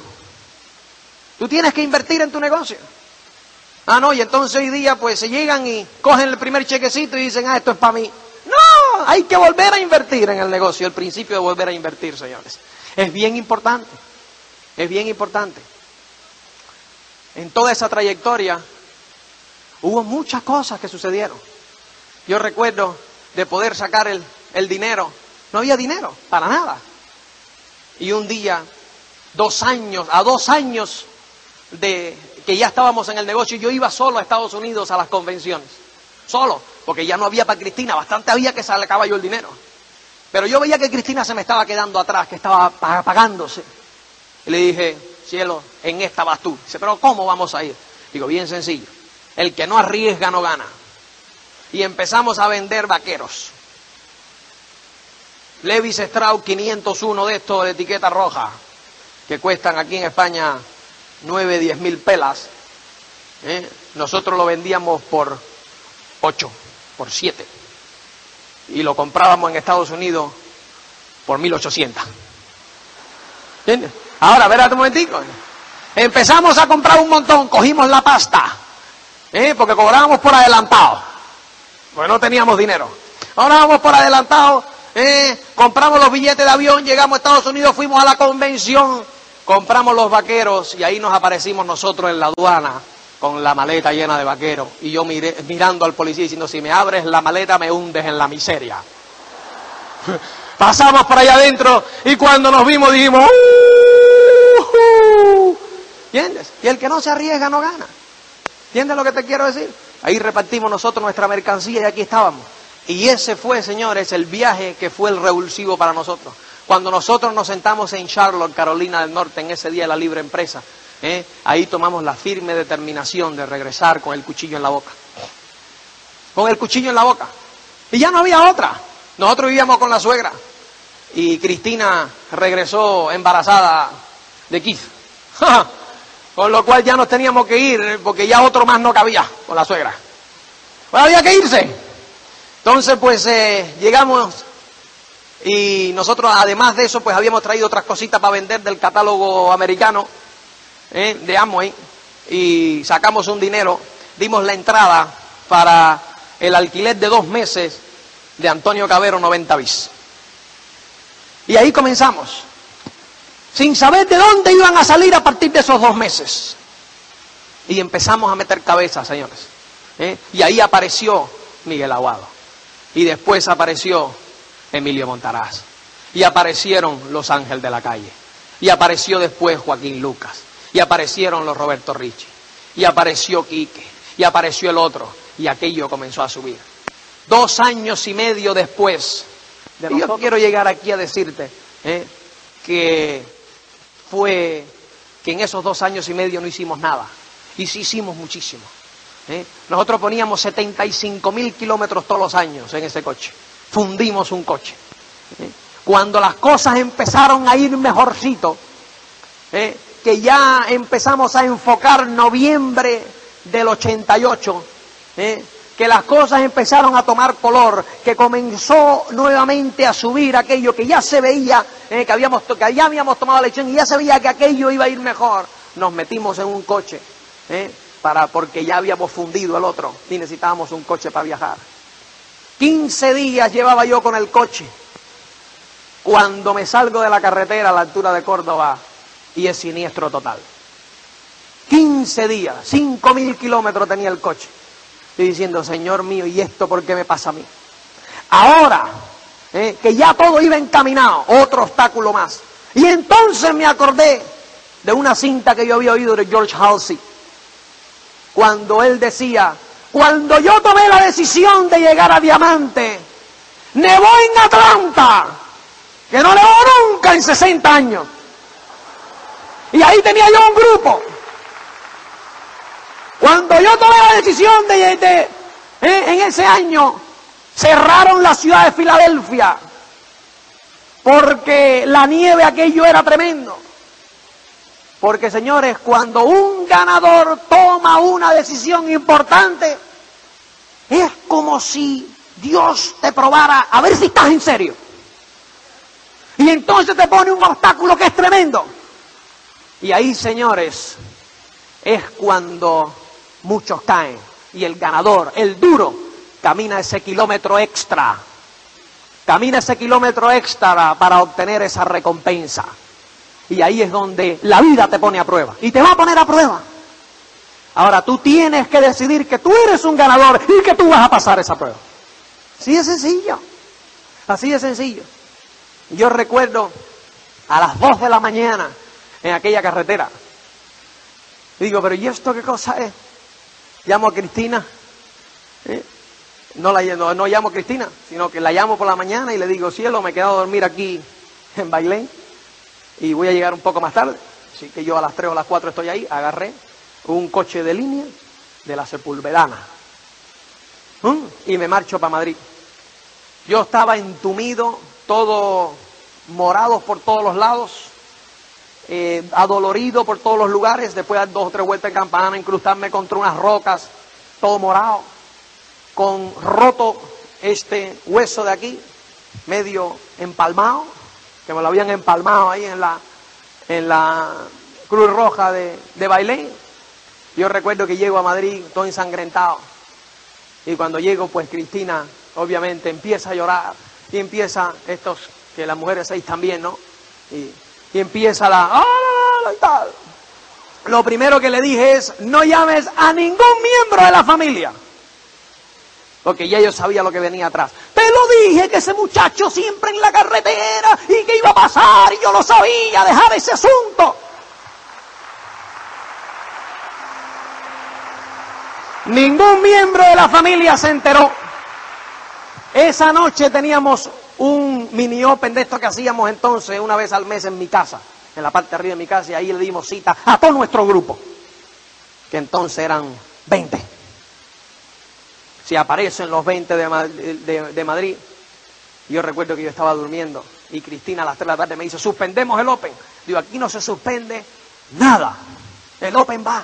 A: Tú tienes que invertir en tu negocio. Ah, no, y entonces hoy día pues se llegan y cogen el primer chequecito y dicen, ah, esto es para mí. No, hay que volver a invertir en el negocio, el principio de volver a invertir, señores. Es bien importante, es bien importante. En toda esa trayectoria hubo muchas cosas que sucedieron. Yo recuerdo de poder sacar el, dinero no había dinero, para nada. Y un día, dos años, a dos años de que ya estábamos en el negocio, yo iba solo a Estados Unidos a las convenciones. Solo, porque ya no había para Cristina, bastante había que le yo el dinero. Pero yo veía que Cristina se me estaba quedando atrás, que estaba apagándose. Y le dije, cielo, en esta vas tú. Dice, pero ¿cómo vamos a ir? Digo, bien sencillo. El que no arriesga no gana. Y empezamos a vender vaqueros. Levis Strauss 501 de estos de etiqueta roja, que cuestan aquí en España 9, 10 mil pelas. ¿eh? Nosotros lo vendíamos por 8, por 7. Y lo comprábamos en Estados Unidos por 1800. ¿Entiendes? Ahora, espérate un momentico. Empezamos a comprar un montón, cogimos la pasta, porque cobrábamos por adelantado, porque no teníamos dinero. Ahora vamos por adelantado compramos los billetes de avión, llegamos a Estados Unidos, fuimos a la convención, compramos los vaqueros y ahí nos aparecimos nosotros en la aduana con la maleta llena de vaqueros. Y yo mirando al policía diciendo, si me abres la maleta me hundes en la miseria. <laughs> Pasamos por allá adentro y cuando nos vimos dijimos, uh, ¿entiendes? Y el que no se arriesga no gana. ¿Entiendes lo que te quiero decir? Ahí repartimos nosotros nuestra mercancía y aquí estábamos. Y ese fue, señores, el viaje que fue el revulsivo para nosotros. Cuando nosotros nos sentamos en Charlotte, Carolina del Norte, en ese día de la libre empresa, ¿eh? ahí tomamos la firme determinación de regresar con el cuchillo en la boca. Con el cuchillo en la boca. Y ya no había otra. Nosotros vivíamos con la suegra. Y Cristina regresó embarazada de Keith. <laughs> con lo cual ya nos teníamos que ir porque ya otro más no cabía con la suegra. Pues había que irse. Entonces, pues eh, llegamos y nosotros, además de eso, pues habíamos traído otras cositas para vender del catálogo americano eh, de Amway y sacamos un dinero, dimos la entrada para el alquiler de dos meses de Antonio Cabero 90 bis. Y ahí comenzamos, sin saber de dónde iban a salir a partir de esos dos meses. Y empezamos a meter cabeza, señores. ¿eh? Y ahí apareció Miguel Aguado. Y después apareció Emilio Montaraz. Y aparecieron los Ángeles de la Calle. Y apareció después Joaquín Lucas. Y aparecieron los Roberto Ricci. Y apareció Quique. Y apareció el otro. Y aquello comenzó a subir. Dos años y medio después. De yo quiero llegar aquí a decirte ¿eh? que fue que en esos dos años y medio no hicimos nada. Y sí hicimos muchísimo. ¿eh? Nosotros poníamos 75 mil kilómetros todos los años en ese coche. Fundimos un coche. ¿eh? Cuando las cosas empezaron a ir mejorcito, ¿eh? que ya empezamos a enfocar noviembre del 88, que las cosas empezaron a tomar color, que comenzó nuevamente a subir aquello que ya se veía, que, habíamos, que ya habíamos tomado lección y ya se veía que aquello iba a ir mejor, nos metimos en un coche para, porque ya habíamos fundido el otro y necesitábamos un coche para viajar. 15 días llevaba yo con el coche. Cuando me salgo de la carretera a la altura de Córdoba y es siniestro total. 15 días, 5 mil kilómetros tenía el coche. Y diciendo, Señor mío, ¿y esto por qué me pasa a mí? Ahora, eh, que ya todo iba encaminado, otro obstáculo más. Y entonces me acordé de una cinta que yo había oído de George Halsey cuando él decía, cuando yo tomé la decisión de llegar a Diamante, nevó en Atlanta, que no nevó nunca en 60 años. Y ahí tenía yo un grupo. Cuando yo tomé la decisión de, de eh, en ese año, cerraron la ciudad de Filadelfia, porque la nieve aquello era tremendo. Porque señores, cuando un ganador toma una decisión importante, es como si Dios te probara a ver si estás en serio. Y entonces te pone un obstáculo que es tremendo. Y ahí, señores, es cuando muchos caen. Y el ganador, el duro, camina ese kilómetro extra. Camina ese kilómetro extra para obtener esa recompensa. Y ahí es donde la vida te pone a prueba. Y te va a poner a prueba. Ahora tú tienes que decidir que tú eres un ganador y que tú vas a pasar esa prueba. Así de sencillo. Así de sencillo. Yo recuerdo a las dos de la mañana en aquella carretera. digo, pero ¿y esto qué cosa es? Llamo a Cristina. ¿eh? No, la, no, llamo a Cristina, sino que la llamo por la mañana y le digo, cielo, me he quedado a dormir aquí en Bailén y voy a llegar un poco más tarde. Así que yo a las 3 o a las 4 estoy ahí, agarré un coche de línea de la Sepulvedana ¿Mm? y me marcho para Madrid. Yo estaba entumido, todo morado por todos los lados, eh, adolorido por todos los lugares, después de dar dos o tres vueltas en campana, incrustarme contra unas rocas, todo morado, con roto este hueso de aquí, medio empalmado, que me lo habían empalmado ahí en la, en la Cruz Roja de, de Bailén. Yo recuerdo que llego a Madrid todo ensangrentado. Y cuando llego, pues Cristina, obviamente, empieza a llorar. Y empieza estos, que las mujeres seis también, ¿no? Y, empieza la, ¡ah! lo primero que le dije es, no llames a ningún miembro de la familia. Porque ya yo sabía lo que venía atrás. Te lo dije que ese muchacho siempre en la carretera y que iba a pasar y yo lo sabía, dejar ese asunto. Ningún miembro de la familia se enteró. Esa noche teníamos un mini open de esto que hacíamos entonces una vez al mes en mi casa, en la parte de arriba de mi casa, y ahí le dimos cita a todo nuestro grupo, que entonces eran 20. Si aparecen los 20 de, de Madrid, yo recuerdo que yo estaba durmiendo y Cristina a las 3 de la tarde me dice, suspendemos el Open. Digo, aquí no se suspende nada, el Open va.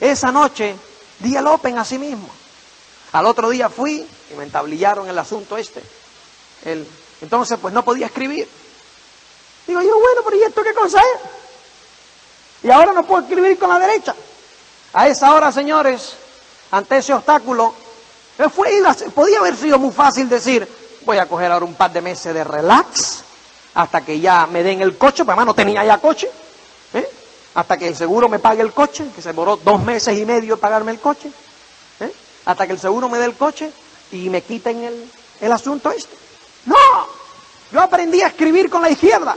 A: Esa noche di el Open a sí mismo. Al otro día fui y me entablillaron el asunto este. Entonces, pues no podía escribir. Digo yo, bueno, pero ¿y esto qué cosa es? Y ahora no puedo escribir con la derecha. A esa hora, señores, ante ese obstáculo, fue, podía haber sido muy fácil decir, voy a coger ahora un par de meses de relax hasta que ya me den el coche, porque además no tenía ya coche, ¿eh? hasta que el seguro me pague el coche, que se demoró dos meses y medio pagarme el coche, ¿eh? hasta que el seguro me dé el coche y me quiten el, el asunto este. No, yo aprendí a escribir con la izquierda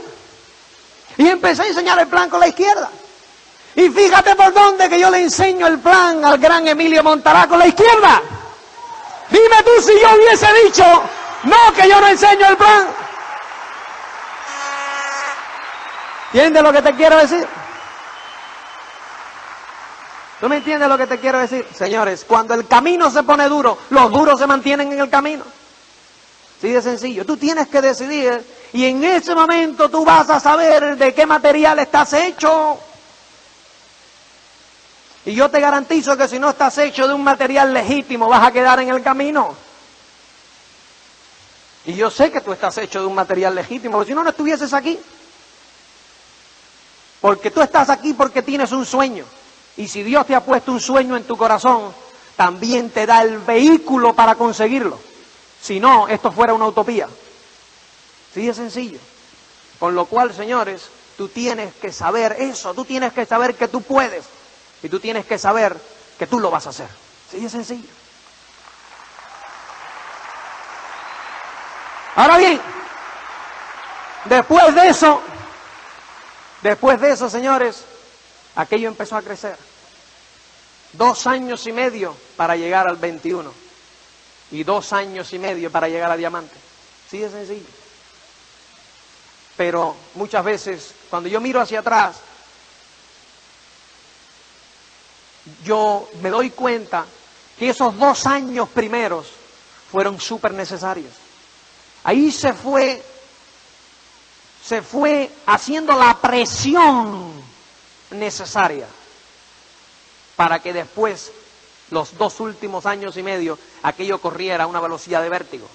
A: y empecé a enseñar el plan con la izquierda. Y fíjate por dónde que yo le enseño el plan al gran Emilio Montará con la izquierda. Dime tú si yo hubiese dicho, no, que yo no enseño el plan. ¿Entiendes lo que te quiero decir? ¿Tú me entiendes lo que te quiero decir? Señores, cuando el camino se pone duro, los duros se mantienen en el camino. Sí, de sencillo. Tú tienes que decidir y en ese momento tú vas a saber de qué material estás hecho. Y yo te garantizo que si no estás hecho de un material legítimo, vas a quedar en el camino. Y yo sé que tú estás hecho de un material legítimo, porque si no, no estuvieses aquí. Porque tú estás aquí porque tienes un sueño. Y si Dios te ha puesto un sueño en tu corazón, también te da el vehículo para conseguirlo. Si no, esto fuera una utopía. Sí, es sencillo. Con lo cual, señores, tú tienes que saber eso, tú tienes que saber que tú puedes. Y tú tienes que saber que tú lo vas a hacer. Sí, es sencillo. Ahora bien, después de eso, después de eso, señores, aquello empezó a crecer. Dos años y medio para llegar al 21 y dos años y medio para llegar a diamante. Sí, es sencillo. Pero muchas veces, cuando yo miro hacia atrás, yo me doy cuenta que esos dos años primeros fueron súper necesarios. Ahí se fue, se fue haciendo la presión necesaria para que después, los dos últimos años y medio, aquello corriera a una velocidad de vértigo.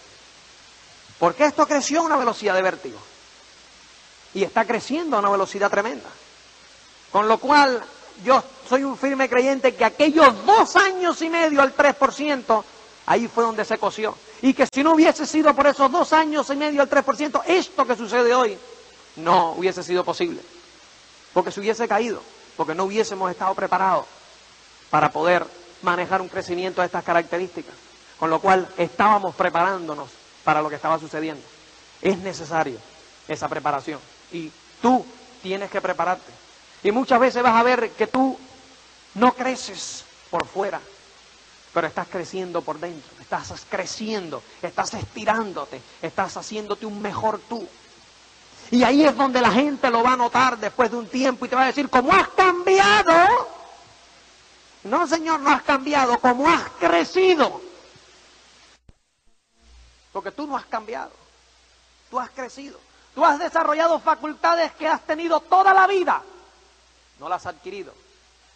A: Porque esto creció a una velocidad de vértigo. Y está creciendo a una velocidad tremenda. Con lo cual, yo soy un firme creyente que aquellos dos años y medio al 3%, ahí fue donde se coció y que si no hubiese sido por esos dos años y medio el 3%, esto que sucede hoy no hubiese sido posible. Porque se hubiese caído, porque no hubiésemos estado preparados para poder manejar un crecimiento de estas características. Con lo cual estábamos preparándonos para lo que estaba sucediendo. Es necesario esa preparación. Y tú tienes que prepararte. Y muchas veces vas a ver que tú no creces por fuera, pero estás creciendo por dentro, estás creciendo, estás estirándote, estás haciéndote un mejor tú. Y ahí es donde la gente lo va a notar después de un tiempo y te va a decir, ¿cómo has cambiado? No, Señor, no has cambiado, ¿cómo has crecido? Porque tú no has cambiado, tú has crecido, tú has desarrollado facultades que has tenido toda la vida, no las has adquirido,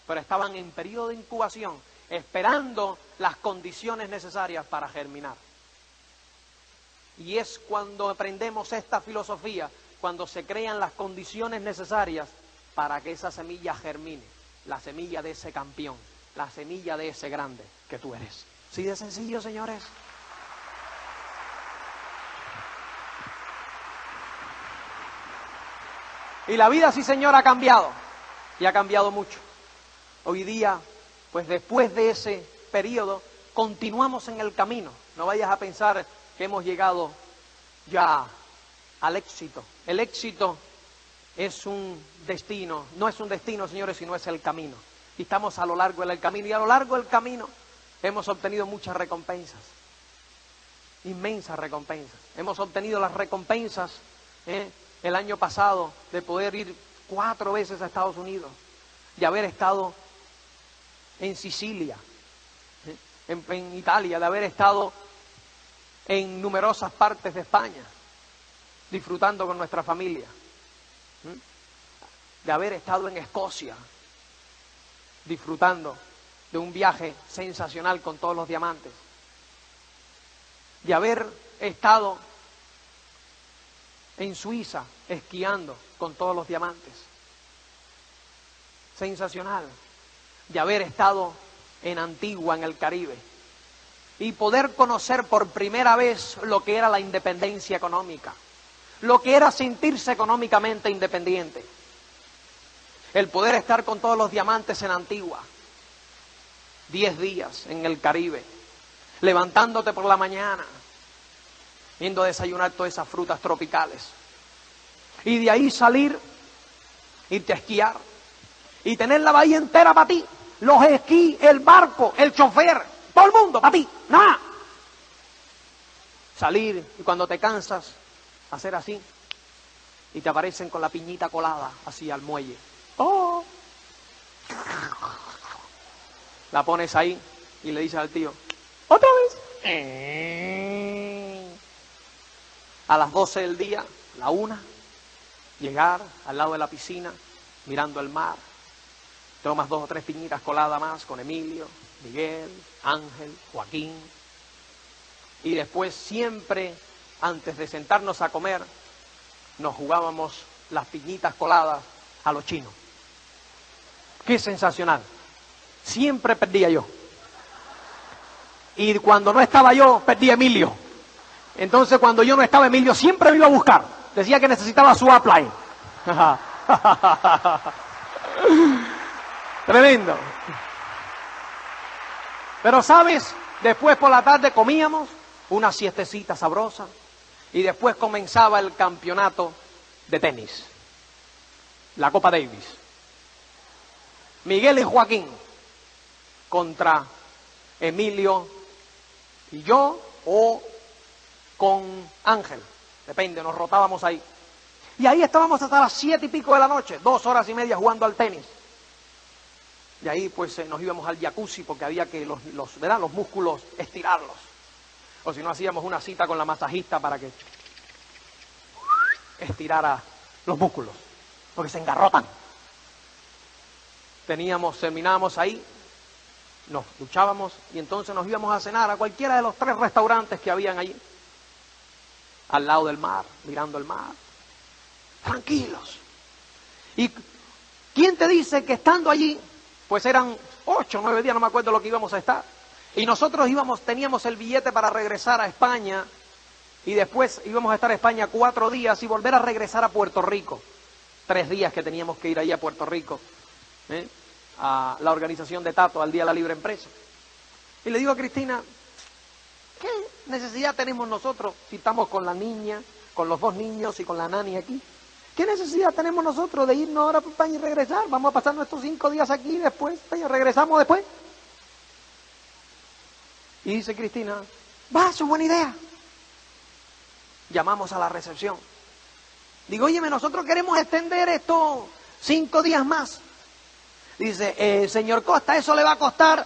A: pero estaban en periodo de incubación esperando las condiciones necesarias para germinar. Y es cuando aprendemos esta filosofía, cuando se crean las condiciones necesarias para que esa semilla germine, la semilla de ese campeón, la semilla de ese grande que tú eres. ¿Sí de sencillo, señores? Y la vida, sí, Señor, ha cambiado. y ha cambiado mucho. Hoy día, pues después de ese periodo, continuamos en el camino. No vayas a pensar que hemos llegado ya al éxito. El éxito es un destino, no es un destino, señores, sino es el camino. Y estamos a lo largo del camino y a lo largo del camino hemos obtenido muchas recompensas, inmensas recompensas. Hemos obtenido las recompensas ¿eh? el año pasado de poder ir cuatro veces a Estados Unidos, de haber estado en Sicilia, ¿eh? en, Italia, de haber estado en numerosas partes de España, disfrutando con nuestra familia, ¿eh? de haber estado en Escocia, disfrutando de un viaje sensacional con todos los diamantes, de haber estado en Suiza esquiando con todos los diamantes. Sensacional. De haber estado en Antigua, en el Caribe. Y poder conocer por primera vez lo que era la independencia económica. Lo que era sentirse económicamente independiente. El poder estar con todos los diamantes en Antigua. Diez días en el Caribe. Levantándote por la mañana yendo a desayunar todas esas frutas tropicales. Y de ahí salir, irte a esquiar y tener la bahía entera para ti. Los esquí, el barco, el chofer, todo el mundo para ti, nada. Salir y cuando te cansas, hacer así y te aparecen con la piñita colada así al muelle. ¡Oh! La pones ahí y le dices al tío, otra vez. Eh a las 12 del día, la una, llegar al lado de la piscina, mirando el mar, tomas dos o tres piñitas coladas más con Emilio, Miguel, Ángel, Joaquín, y después siempre, antes de sentarnos a comer, nos jugábamos las piñitas coladas a los chinos. Qué sensacional. Siempre perdía yo. Y cuando no estaba yo, perdía Emilio. Entonces cuando yo no estaba, Emilio siempre me iba a buscar. Decía que necesitaba su apply. <laughs> Tremendo. Pero sabes, después por la tarde comíamos una siestecita sabrosa y después comenzaba el campeonato de tenis, la Copa Davis. Miguel y Joaquín contra Emilio y yo o con Ángel, depende, nos rotábamos ahí. Y ahí estábamos hasta las siete y pico de la noche, dos horas y media jugando al tenis. Y ahí pues eh, nos íbamos al jacuzzi porque había que los, los, los músculos estirarlos. O si no hacíamos una cita con la masajista para que estirara los músculos, porque se engarrotan. Teníamos, terminábamos ahí, nos duchábamos y entonces nos íbamos a cenar a cualquiera de los tres restaurantes que habían allí al lado del mar, mirando el mar. Tranquilos. ¿Y quién te dice que estando allí, pues eran ocho, nueve días, no me acuerdo lo que íbamos a estar, y nosotros íbamos, teníamos el billete para regresar a España, y después íbamos a estar en España cuatro días y volver a regresar a Puerto Rico. Tres días que teníamos que ir allí a Puerto Rico, ¿eh? a la organización de Tato, al Día de la Libre Empresa. Y le digo a Cristina, ¿Qué necesidad tenemos nosotros si estamos con la niña, con los dos niños y con la nani aquí? ¿Qué necesidad tenemos nosotros de irnos ahora para España y regresar? Vamos a pasar nuestros cinco días aquí y después, regresamos después. Y dice Cristina, va, es buena idea. Llamamos a la recepción. Digo, oye, nosotros queremos extender esto cinco días más. Dice, eh, señor Costa, eso le va a costar.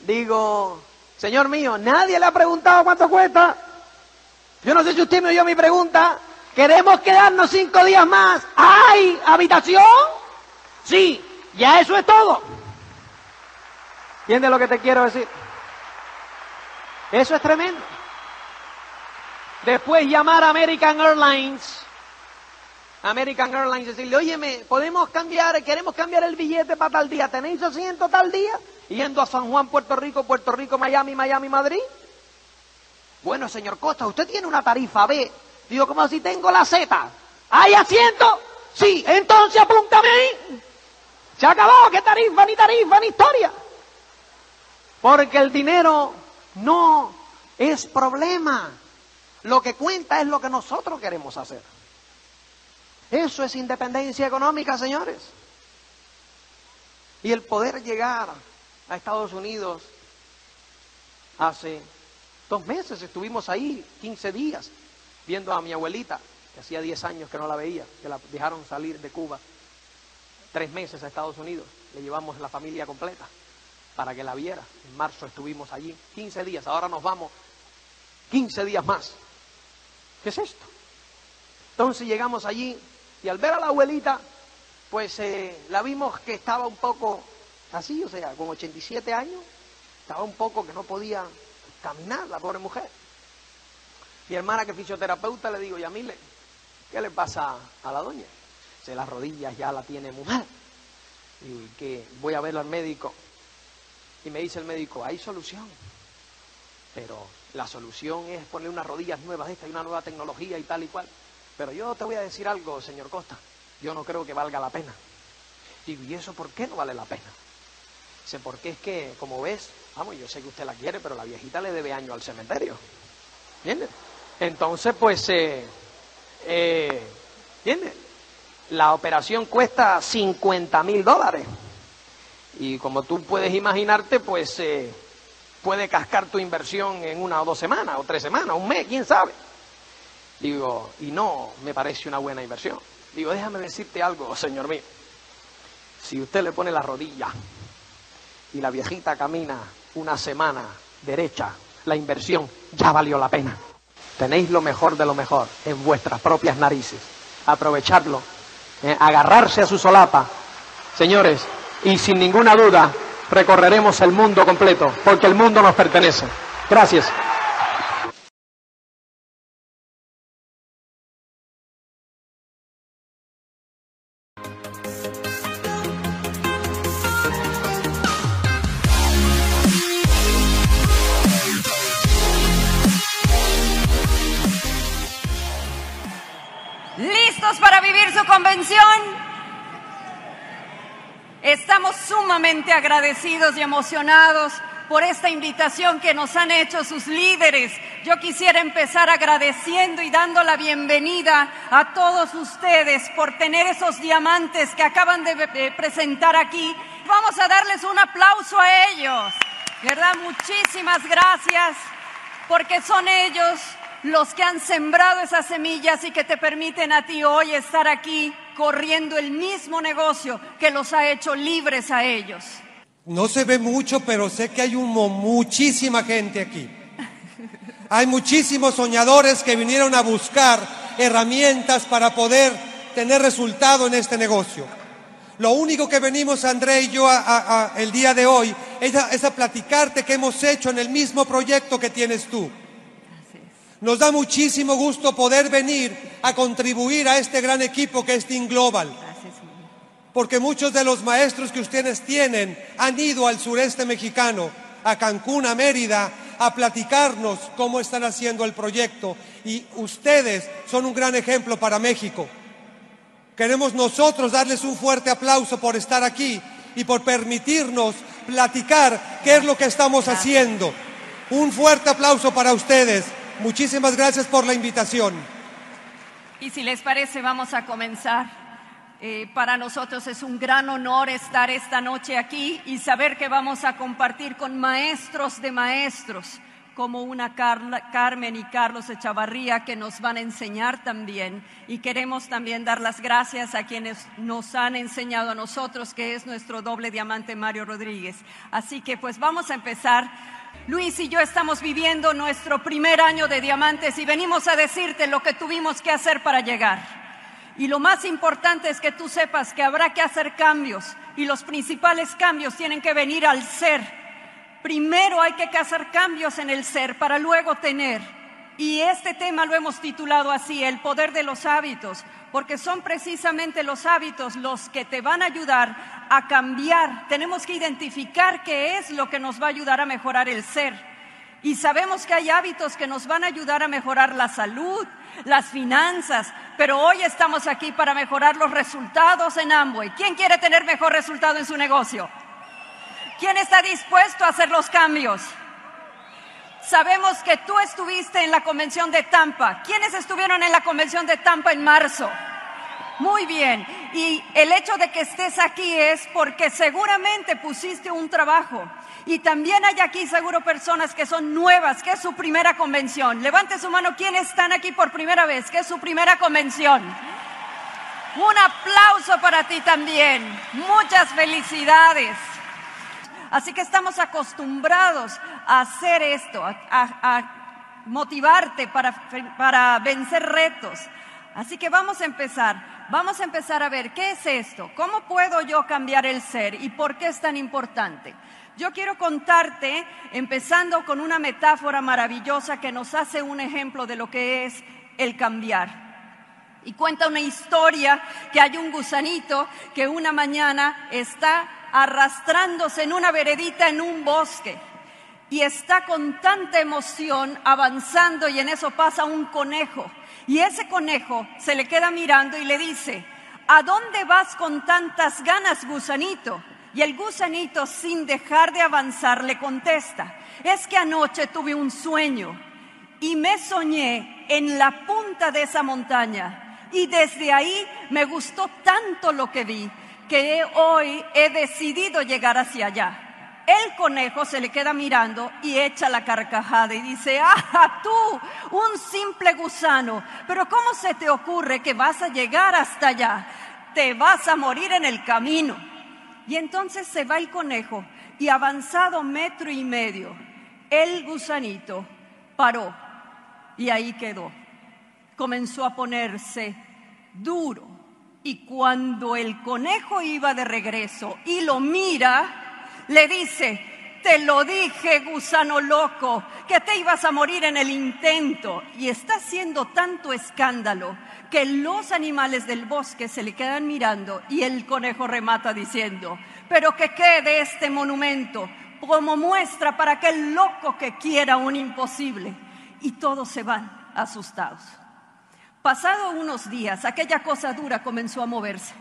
A: Digo, Señor mío, nadie le ha preguntado cuánto cuesta. Yo no sé si usted me oyó mi pregunta. ¿Queremos quedarnos cinco días más? ¿Hay habitación? Sí, ya eso es todo. ¿Entiendes lo que te quiero decir? Eso es tremendo. Después llamar a American Airlines. American Airlines decirle, óyeme, podemos cambiar, queremos cambiar el billete para tal día. ¿Tenéis asiento tal día? yendo a San Juan, Puerto Rico, Puerto Rico, Miami, Miami, Madrid. Bueno, señor Costa, usted tiene una tarifa B. Digo, como si tengo la Z. ¿Hay asiento? Sí, entonces apúntame ahí. Se acabó, que tarifa, ni tarifa, ni historia. Porque el dinero no es problema. Lo que cuenta es lo que nosotros queremos hacer. Eso es independencia económica, señores. Y el poder llegar a Estados Unidos hace dos meses, estuvimos ahí 15 días viendo a mi abuelita, que hacía 10 años que no la veía, que la dejaron salir de Cuba tres meses a Estados Unidos. Le llevamos la familia completa para que la viera. En marzo estuvimos allí 15 días, ahora nos vamos 15 días más. ¿Qué es esto? Entonces llegamos allí y al ver a la abuelita, pues eh, la vimos que estaba un poco así, o sea, con 87 años, estaba un poco que no podía caminar, la pobre mujer. Mi hermana que es fisioterapeuta le digo, Yamile, ¿qué le pasa a la doña? Se las rodillas ya la tiene muy mal. Y que voy a verlo al médico. Y me dice el médico, hay solución. Pero la solución es poner unas rodillas nuevas, esta y una nueva tecnología y tal y cual. Pero yo te voy a decir algo, señor Costa, yo no creo que valga la pena. Digo, ¿y eso por qué no vale la pena? Dice, porque es que, como ves, vamos, yo sé que usted la quiere, pero la viejita le debe año al cementerio. ¿Entiendes? Entonces, pues, eh, eh, ¿entiendes? La operación cuesta 50 mil dólares. Y como tú puedes imaginarte, pues eh, puede cascar tu inversión en una o dos semanas, o tres semanas, un mes, quién sabe. Digo, y no me parece una buena inversión. Digo, déjame decirte algo, señor mío. Si usted le pone la rodilla y la viejita camina una semana derecha, la inversión ya valió la pena. Tenéis lo mejor de lo mejor en vuestras propias narices. Aprovecharlo, eh, agarrarse a su solapa. Señores, y sin ninguna duda recorreremos el mundo completo, porque el mundo nos pertenece. Gracias.
B: Sumamente agradecidos y emocionados por esta invitación que nos han hecho sus líderes. Yo quisiera empezar agradeciendo y dando la bienvenida a todos ustedes por tener esos diamantes que acaban de presentar aquí. Vamos a darles un aplauso a ellos. ¿Verdad? Muchísimas gracias porque son ellos los que han sembrado esas semillas y que te permiten a ti hoy estar aquí corriendo el mismo negocio que los ha hecho libres a ellos.
C: No se ve mucho, pero sé que hay muchísima gente aquí. Hay muchísimos soñadores que vinieron a buscar herramientas para poder tener resultado en este negocio. Lo único que venimos, André y yo, el día de hoy es es a platicarte que hemos hecho en el mismo proyecto que tienes tú. Nos da muchísimo gusto poder venir a contribuir a este gran equipo que es Team Global porque muchos de los maestros que ustedes tienen han ido al sureste mexicano, a Cancún, a Mérida, a platicarnos cómo están haciendo el proyecto y ustedes son un gran ejemplo para México. Queremos nosotros darles un fuerte aplauso por estar aquí y por permitirnos platicar qué es lo que estamos haciendo. Un fuerte aplauso para ustedes. Muchísimas gracias por la invitación.
B: Y si les parece, vamos a comenzar. Eh, para nosotros es un gran honor estar esta noche aquí y saber que vamos a compartir con maestros de maestros como una Carmen y Carlos Echavarría que nos van a enseñar también. Y queremos también dar las gracias a quienes nos han enseñado a nosotros, que es nuestro doble diamante Mario Rodríguez. Así que pues vamos a empezar. Luis y yo estamos viviendo nuestro primer año de diamantes y venimos a decirte lo que tuvimos que hacer para llegar. Y lo más importante es que tú sepas que habrá que hacer cambios y los principales cambios tienen que venir al ser. Primero hay que hacer cambios en el ser para luego tener. Y este tema lo hemos titulado así, el poder de los hábitos, porque son precisamente los hábitos los que te van a ayudar a cambiar. Tenemos que identificar qué es lo que nos va a ayudar a mejorar el ser. Y sabemos que hay hábitos que nos van a ayudar a mejorar la salud, las finanzas, pero hoy estamos aquí para mejorar los resultados en Amway. ¿Quién quiere tener mejor resultado en su negocio? ¿Quién está dispuesto a hacer los cambios? Sabemos que tú estuviste en la convención de Tampa. ¿Quiénes estuvieron en la convención de Tampa en marzo? Muy bien. Y el hecho de que estés aquí es porque seguramente pusiste un trabajo. Y también hay aquí seguro personas que son nuevas, que es su primera convención. Levante su mano, ¿quiénes están aquí por primera vez? Que es su primera convención. Un aplauso para ti también. Muchas felicidades. Así que estamos acostumbrados a hacer esto, a, motivarte para, para vencer retos. Así que vamos a empezar. Vamos a empezar a ver qué es esto, cómo puedo yo cambiar el ser y por qué es tan importante. Yo quiero contarte, empezando con una metáfora maravillosa que nos hace un ejemplo de lo que es el cambiar. Y cuenta una historia que hay un gusanito que una mañana está arrastrándose en una veredita en un bosque y está con tanta emoción avanzando y en eso pasa un conejo. Y ese conejo se le queda mirando y le dice, ¿a dónde vas con tantas ganas, gusanito? Y el gusanito, sin dejar de avanzar, le contesta, es que anoche tuve un sueño y me soñé en la punta de esa montaña. Y desde ahí me gustó tanto lo que vi que hoy he decidido llegar hacia allá. El conejo se le queda mirando y echa la carcajada y dice, ah, tú, un simple gusano, pero ¿cómo se te ocurre que vas a llegar hasta allá? Te vas a morir en el camino. Y entonces se va el conejo y avanzado metro y medio, el gusanito paró y ahí quedó. Comenzó a ponerse duro y cuando el conejo iba de regreso y lo mira, le dice, te lo dije, gusano loco, que te ibas a morir en el intento. Y está haciendo tanto escándalo que los animales del bosque se le quedan mirando y el conejo remata diciendo, pero que quede este monumento como muestra para aquel loco que quiera un imposible. Y todos se van asustados. Pasado unos días, aquella cosa dura comenzó a moverse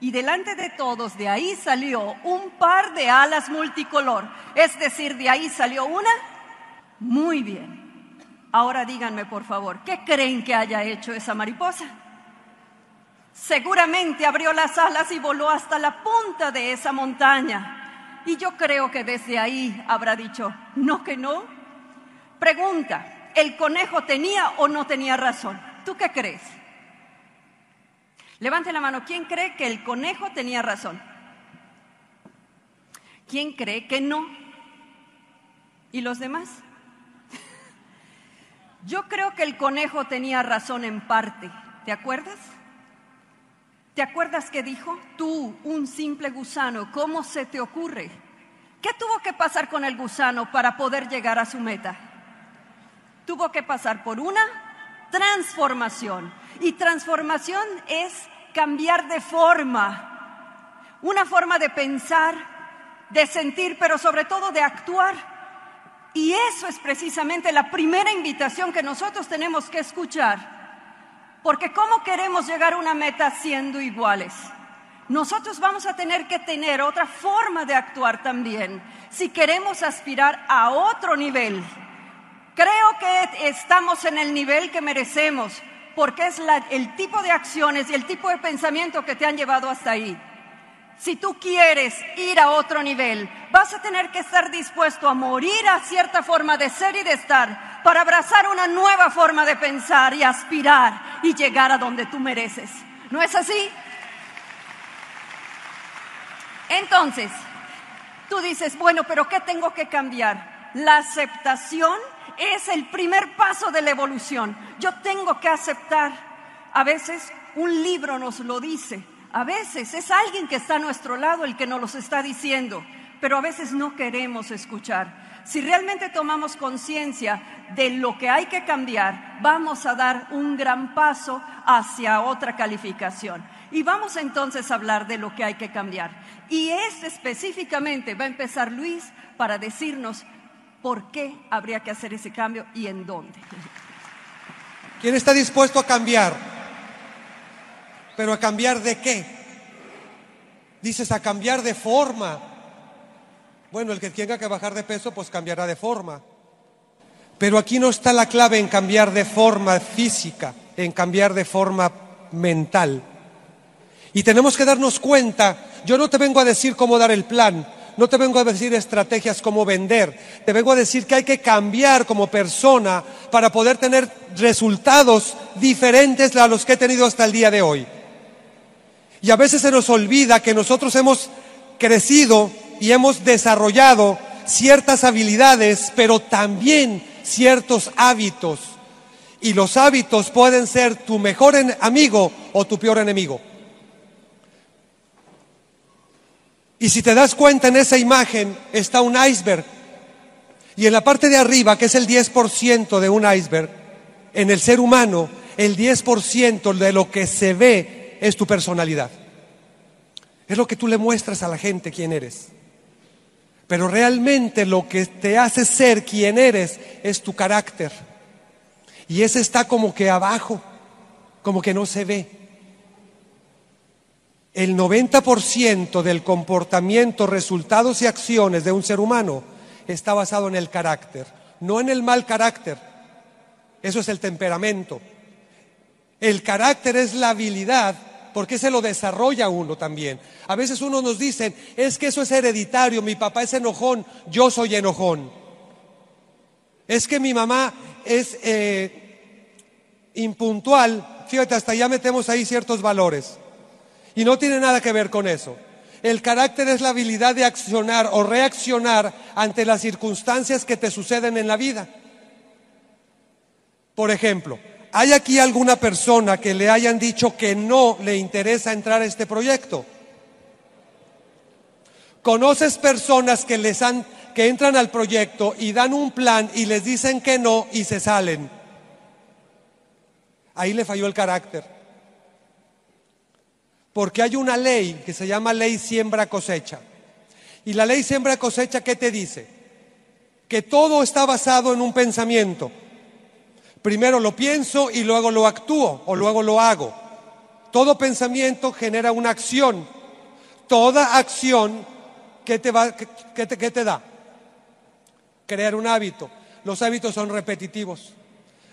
B: y delante de todos de ahí salió un par de alas multicolor. Es decir, de ahí salió una. Muy bien. Ahora díganme, por favor, ¿qué creen que haya hecho esa mariposa? Seguramente abrió las alas y voló hasta la punta de esa montaña. Y yo creo que desde ahí habrá dicho, no que no. Pregunta, ¿el conejo tenía o no tenía razón? ¿Tú qué crees? Levante la mano. ¿Quién cree que el conejo tenía razón? ¿Quién cree que no? ¿Y los demás? <laughs> Yo creo que el conejo tenía razón en parte. ¿Te acuerdas? ¿Te acuerdas que dijo? Tú, un simple gusano, ¿cómo se te ocurre? ¿Qué tuvo que pasar con el gusano para poder llegar a su meta? Tuvo que pasar por una transformación. Y transformación es cambiar de forma, una forma de pensar, de sentir, pero sobre todo de actuar. Y eso es precisamente la primera invitación que nosotros tenemos que escuchar. Porque ¿cómo queremos llegar a una meta siendo iguales? Nosotros vamos a tener que tener otra forma de actuar también si queremos aspirar a otro nivel Creo que estamos en el nivel que merecemos, porque es el tipo de acciones y el tipo de pensamiento que te han llevado hasta ahí. Si tú quieres ir a otro nivel, vas a tener que estar dispuesto a morir a cierta forma de ser y de estar para abrazar una nueva forma de pensar y aspirar y llegar a donde tú mereces. ¿No es así? Entonces, tú dices, bueno, pero ¿qué tengo que cambiar? La aceptación es el primer paso de la evolución. Yo tengo que aceptar. A veces un libro nos lo dice, a veces es alguien que está a nuestro lado el que nos lo está diciendo, pero a veces no queremos escuchar. Si realmente tomamos conciencia de lo que hay que cambiar, vamos a dar un gran paso hacia otra calificación. Y vamos entonces a hablar de lo que hay que cambiar. Y es específicamente, va a empezar Luis para decirnos por qué habría que hacer ese cambio y en dónde.
C: ¿Quién está dispuesto a cambiar? Pero a cambiar de qué? Dices a cambiar de forma. Bueno, el que tenga que bajar de peso, pues cambiará de forma. Pero aquí no está la clave en cambiar de forma física, en cambiar de forma mental. Y tenemos que darnos cuenta, yo no te vengo a decir cómo dar el plan, no te vengo a decir estrategias cómo vender, te vengo a decir que hay que cambiar como persona para poder tener resultados diferentes a los que he tenido hasta el día de hoy. Y a veces se nos olvida que nosotros hemos crecido y hemos desarrollado ciertas habilidades, pero también ciertos hábitos. Y los hábitos pueden ser tu mejor amigo o tu peor enemigo. Y si te das cuenta en esa imagen está un iceberg. Y en la parte de arriba, que es el 10% de un iceberg, en el ser humano, el 10% de lo que se ve es tu personalidad. Es lo que tú le muestras a la gente quién eres. Pero realmente lo que te hace ser quien eres es tu carácter. Y ese está como que abajo, como que no se ve. El 90% del comportamiento, resultados y acciones de un ser humano está basado en el carácter, no en el mal carácter. Eso es el temperamento. El carácter es la habilidad porque se lo desarrolla uno también. A veces uno nos dice, es que eso es hereditario, mi papá es enojón, yo soy enojón. Es que mi mamá es eh, impuntual, fíjate, hasta ya metemos ahí ciertos valores. Y no tiene nada que ver con eso. El carácter es la habilidad de accionar o reaccionar ante las circunstancias que te suceden en la vida. Por ejemplo, ¿Hay aquí alguna persona que le hayan dicho que no le interesa entrar a este proyecto? ¿Conoces personas que han que entran al proyecto y dan un plan y les dicen que no y se salen? Ahí le falló el carácter. Porque hay una ley que se llama ley siembra cosecha. Y la ley siembra cosecha, ¿qué te dice? Que todo está basado en un pensamiento. Primero lo pienso y luego lo actúo o luego lo hago. Todo pensamiento genera una acción. Toda acción, ¿qué te, va, te da? Crear un hábito. Los hábitos son repetitivos.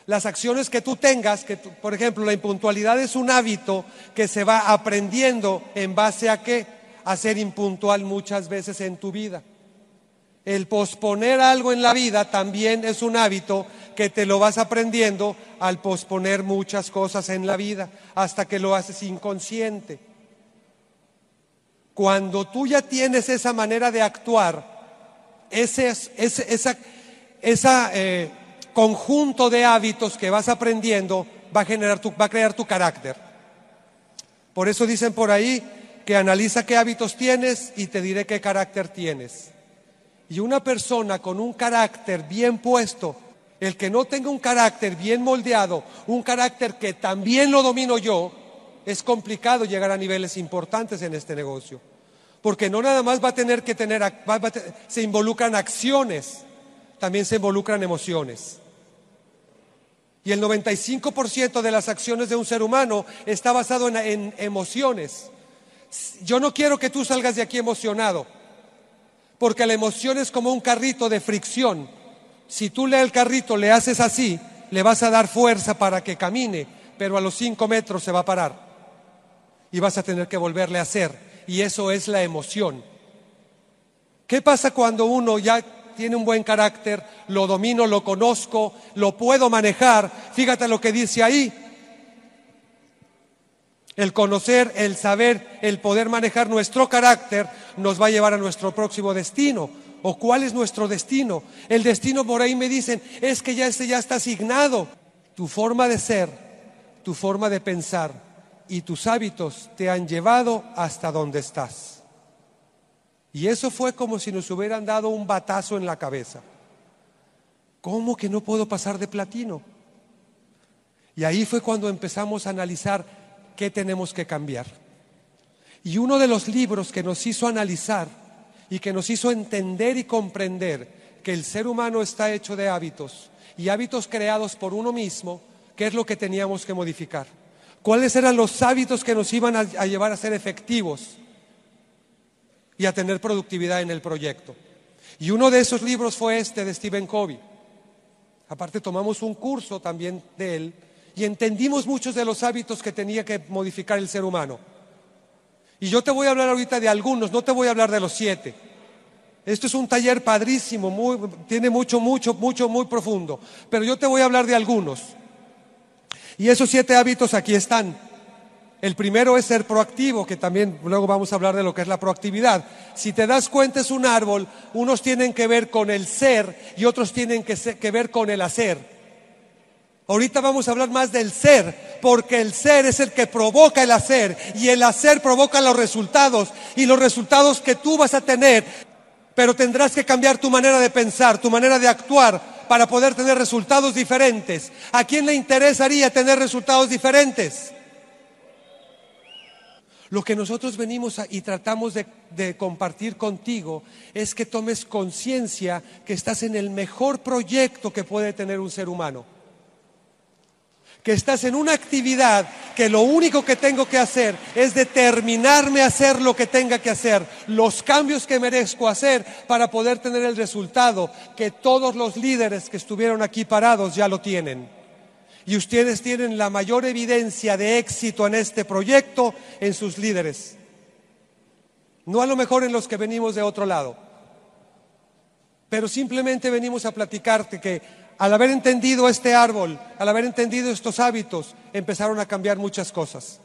C: Las acciones que tú tengas, que por ejemplo la impuntualidad es un hábito que se va aprendiendo en base a qué? A ser impuntual muchas veces en tu vida. El posponer algo en la vida también es un hábito que te lo vas aprendiendo al posponer muchas cosas en la vida hasta que lo haces inconsciente. Cuando tú ya tienes esa manera de actuar, ese, ese esa, eh, conjunto de hábitos que vas aprendiendo va a, generar tu, va a crear tu carácter. Por eso dicen por ahí que analiza qué hábitos tienes y te diré qué carácter tienes. Y una persona con un carácter bien puesto, el que no tenga un carácter bien moldeado, un carácter que también lo domino yo, es complicado llegar a niveles importantes en este negocio. Porque no nada más va a tener que tener, se involucran acciones, también se involucran emociones. Y el 95% de las acciones de un ser humano está basado en, emociones. Yo no quiero que tú salgas de aquí emocionado porque la emoción es como un carrito de fricción. Si tú le el carrito le haces así, le vas a dar fuerza para que camine, pero a los cinco metros se va a parar y vas a tener que volverle a hacer. Y eso es la emoción. ¿Qué pasa cuando uno ya tiene un buen carácter, lo domino, lo conozco, lo puedo manejar? Fíjate lo que dice ahí, el conocer, el saber, el poder manejar nuestro carácter nos va a llevar a nuestro próximo destino. ¿O cuál es nuestro destino? El destino por ahí me dicen, es que ya este ya está asignado. Tu forma de ser, tu forma de pensar y tus hábitos te han llevado hasta donde estás. Y eso fue como si nos hubieran dado un batazo en la cabeza. ¿Cómo que no puedo pasar de platino? Y ahí fue cuando empezamos a analizar qué tenemos que cambiar. Y uno de los libros que nos hizo analizar y que nos hizo entender y comprender que el ser humano está hecho de hábitos y hábitos creados por uno mismo, qué es lo que teníamos que modificar, cuáles eran los hábitos que nos iban a, llevar a ser efectivos y a tener productividad en el proyecto. Y uno de esos libros fue este de Stephen Covey. Aparte tomamos un curso también de él y entendimos muchos de los hábitos que tenía que modificar el ser humano. Y yo te voy a hablar ahorita de algunos, no te voy a hablar de los siete. Esto es un taller padrísimo, tiene mucho, mucho, mucho, muy profundo. Pero yo te voy a hablar de algunos. Y esos siete hábitos aquí están. El primero es ser proactivo, que también luego vamos a hablar de lo que es la proactividad. Si te das cuenta es un árbol, unos tienen que ver con el ser y otros tienen que, ver con el hacer. Ahorita vamos a hablar más del ser, porque el ser es el que provoca el hacer y el hacer provoca los resultados y los resultados que tú vas a tener. Pero tendrás que cambiar tu manera de pensar, tu manera de actuar para poder tener resultados diferentes. ¿A quién le interesaría tener resultados diferentes? Lo que nosotros venimos a, y tratamos de, de compartir contigo es que tomes conciencia que estás en el mejor proyecto que puede tener un ser humano. Que estás en una actividad que lo único que tengo que hacer es determinarme a hacer lo que tenga que hacer, los cambios que merezco hacer para poder tener el resultado que todos los líderes que estuvieron aquí parados ya lo tienen. Y ustedes tienen la mayor evidencia de éxito en este proyecto en sus líderes. No a lo mejor en los que venimos de otro lado. Pero simplemente venimos a platicarte que al haber entendido este árbol, al haber entendido estos hábitos, empezaron a cambiar muchas cosas.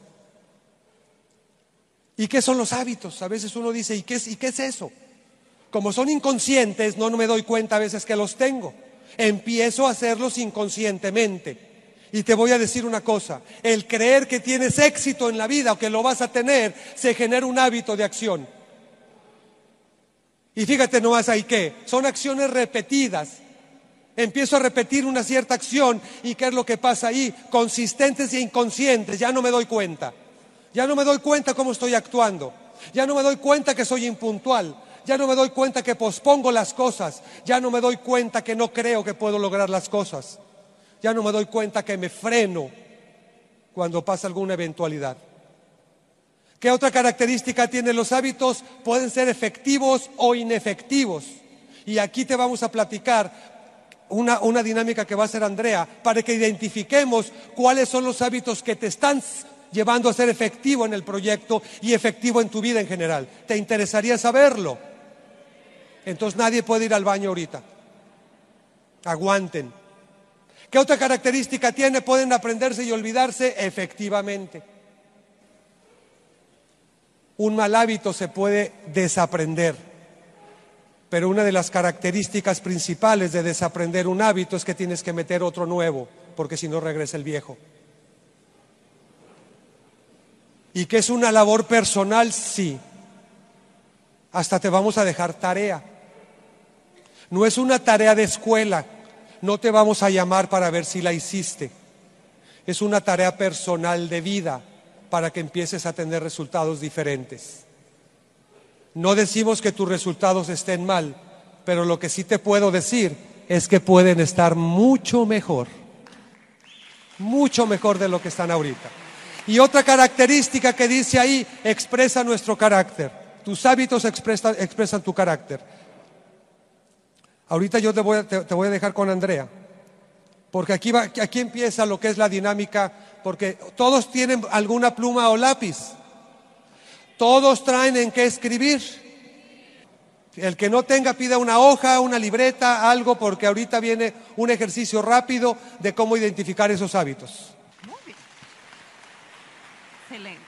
C: ¿Y qué son los hábitos? A veces uno dice, ¿y qué es, ¿y qué es eso? Como son inconscientes, no, me doy cuenta a veces que los tengo. Empiezo a hacerlos inconscientemente. Y te voy a decir una cosa, el creer que tienes éxito en la vida o que lo vas a tener, se genera un hábito de acción. Y fíjate nomás ahí que son acciones repetidas. Empiezo a repetir una cierta acción y qué es lo que pasa ahí, consistentes e inconscientes, ya no me doy cuenta. Ya no me doy cuenta cómo estoy actuando. Ya no me doy cuenta que soy impuntual. Ya no me doy cuenta que pospongo las cosas. Ya no me doy cuenta que no creo que puedo lograr las cosas ya no me doy cuenta que me freno cuando pasa alguna eventualidad. ¿Qué otra característica tienen los hábitos? Pueden ser efectivos o inefectivos. Y aquí te vamos a platicar una, una, dinámica que va a hacer Andrea para que identifiquemos cuáles son los hábitos que te están llevando a ser efectivo en el proyecto y efectivo en tu vida en general. ¿Te interesaría saberlo? Entonces nadie puede ir al baño ahorita. Aguanten. ¿Qué otra característica tiene? Pueden aprenderse y olvidarse efectivamente. Un mal hábito se puede desaprender, pero una de las características principales de desaprender un hábito es que tienes que meter otro nuevo, porque si no regresa el viejo. ¿Y que es una labor personal? Sí. Hasta te vamos a dejar tarea. No es una tarea de escuela, no te vamos a llamar para ver si la hiciste. Es una tarea personal de vida para que empieces a tener resultados diferentes. No decimos que tus resultados estén mal, pero lo que sí te puedo decir es que pueden estar mucho mejor, mucho mejor de lo que están ahorita. Y otra característica que dice ahí, expresa nuestro carácter. Tus hábitos expresan, expresan tu carácter. Ahorita yo te voy, a, te, voy a dejar con Andrea, porque aquí, va, aquí empieza lo que es la dinámica, porque todos tienen alguna pluma o lápiz, todos traen en qué escribir. El que no tenga pida una hoja, una libreta, algo, porque ahorita viene un ejercicio rápido de cómo identificar esos hábitos.
B: Muy bien. Excelente.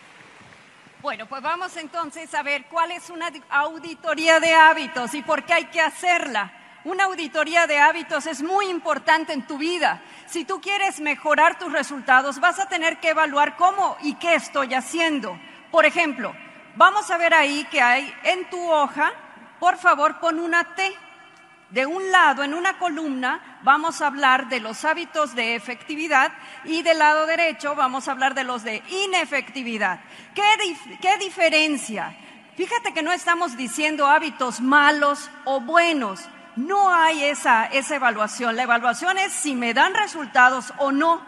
B: Bueno, pues vamos entonces a ver cuál es una auditoría de hábitos y por qué hay que hacerla. Una auditoría de hábitos es muy importante en tu vida. Si tú quieres mejorar tus resultados, vas a tener que evaluar cómo y qué estoy haciendo. Por ejemplo, vamos a ver ahí que hay en tu hoja, por favor, pon una T. De un lado, en una columna, vamos a hablar de los hábitos de efectividad y del lado derecho vamos a hablar de los de inefectividad. ¿Qué, qué diferencia? Fíjate que no estamos diciendo hábitos malos o buenos no hay esa, esa evaluación. La evaluación es si me dan resultados o no.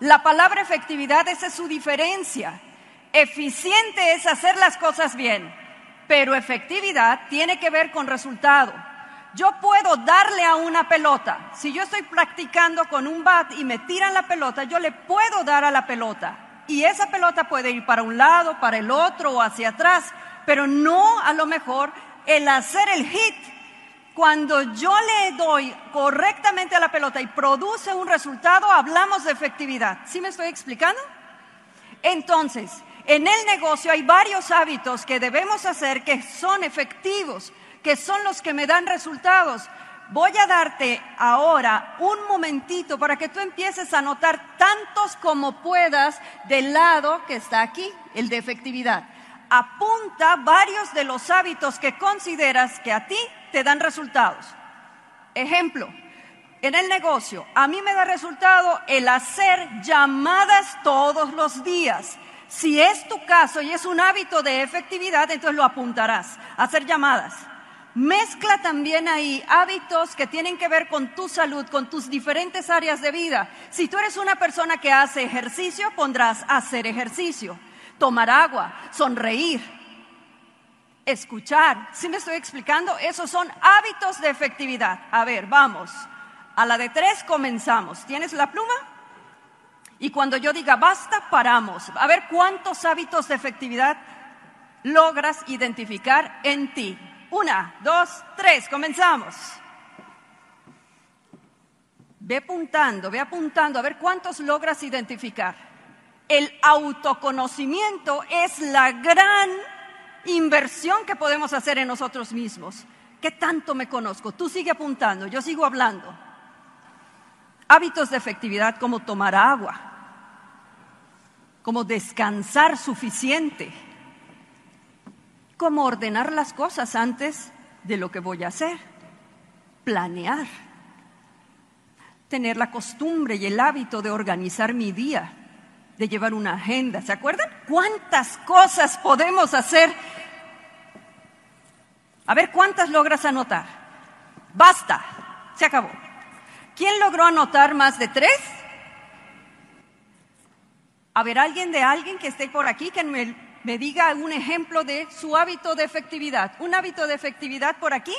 B: La palabra efectividad, es su diferencia. Eficiente es hacer las cosas bien, pero efectividad tiene que ver con resultado. Yo puedo darle a una pelota. Si yo estoy practicando con un bat y me tiran la pelota, yo le puedo dar a la pelota. Y esa pelota puede ir para un lado, para el otro o hacia atrás, pero no a lo mejor el hacer el hit. Cuando yo le doy correctamente a la pelota y produce un resultado, hablamos de efectividad. ¿Sí me estoy explicando? Entonces, en el negocio hay varios hábitos que debemos hacer que son efectivos, que son los que me dan resultados. Voy a darte ahora un momentito para que tú empieces a notar tantos como puedas del lado que está aquí, el de efectividad. Apunta varios de los hábitos que consideras que a ti te dan resultados. Ejemplo, en el negocio, a mí me da resultado el hacer llamadas todos los días. Si es tu caso y es un hábito de efectividad, entonces lo apuntarás. Hacer llamadas. Mezcla también ahí hábitos que tienen que ver con tu salud, con tus diferentes áreas de vida. Si tú eres una persona que hace ejercicio, pondrás hacer ejercicio, tomar agua, sonreír, escuchar. ¿Sí me estoy explicando? Esos son hábitos de efectividad. A ver, vamos. A la de tres comenzamos. ¿Tienes la pluma? Y cuando yo diga basta, paramos. A ver cuántos hábitos de efectividad logras identificar en ti. Una, dos, tres, comenzamos. Ve apuntando, ve apuntando, a ver cuántos logras identificar. El autoconocimiento es la gran inversión que podemos hacer en nosotros mismos. ¿Qué tanto me conozco? Tú sigue apuntando, yo sigo hablando. Hábitos de efectividad como tomar agua, como descansar suficiente, como ordenar las cosas antes de lo que voy a hacer, planear, tener la costumbre y el hábito de organizar mi día, de llevar una agenda. ¿Se acuerdan? ¿Cuántas cosas podemos hacer? A ver, ¿cuántas logras anotar? Basta, se acabó. ¿Quién logró anotar más de tres? A ver, alguien de alguien que esté por aquí que me, me diga un ejemplo de su hábito de efectividad. ¿Un hábito de efectividad por aquí?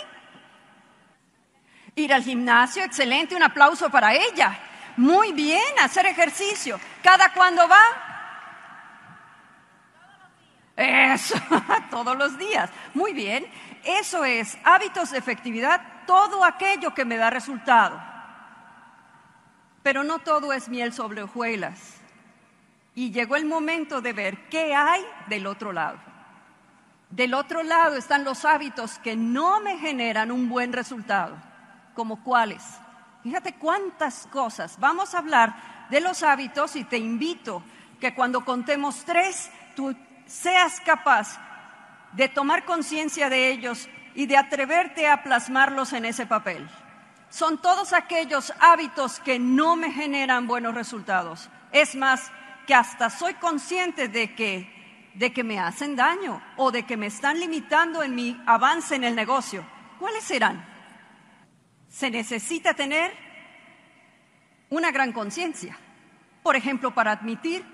B: Ir al gimnasio, excelente, un aplauso para ella. Muy bien, hacer ejercicio. ¿Cada cuándo va? Eso, <laughs> todos los días. Muy bien, eso es hábitos de efectividad, todo aquello que me da resultado. Pero no todo es miel sobre hojuelas. Y llegó el momento de ver qué hay del otro lado. Del otro lado están los hábitos que no me generan un buen resultado, como cuáles. Fíjate cuántas cosas. Vamos a hablar de los hábitos y te invito que cuando contemos tres, tú seas capaz de tomar conciencia de ellos y de atreverte a plasmarlos en ese papel. Son todos aquellos hábitos que no me generan buenos resultados. Es más, que hasta soy consciente de que, de que me hacen daño o de que me están limitando en mi avance en el negocio. ¿Cuáles serán? Se necesita tener una gran conciencia. Por ejemplo, para admitir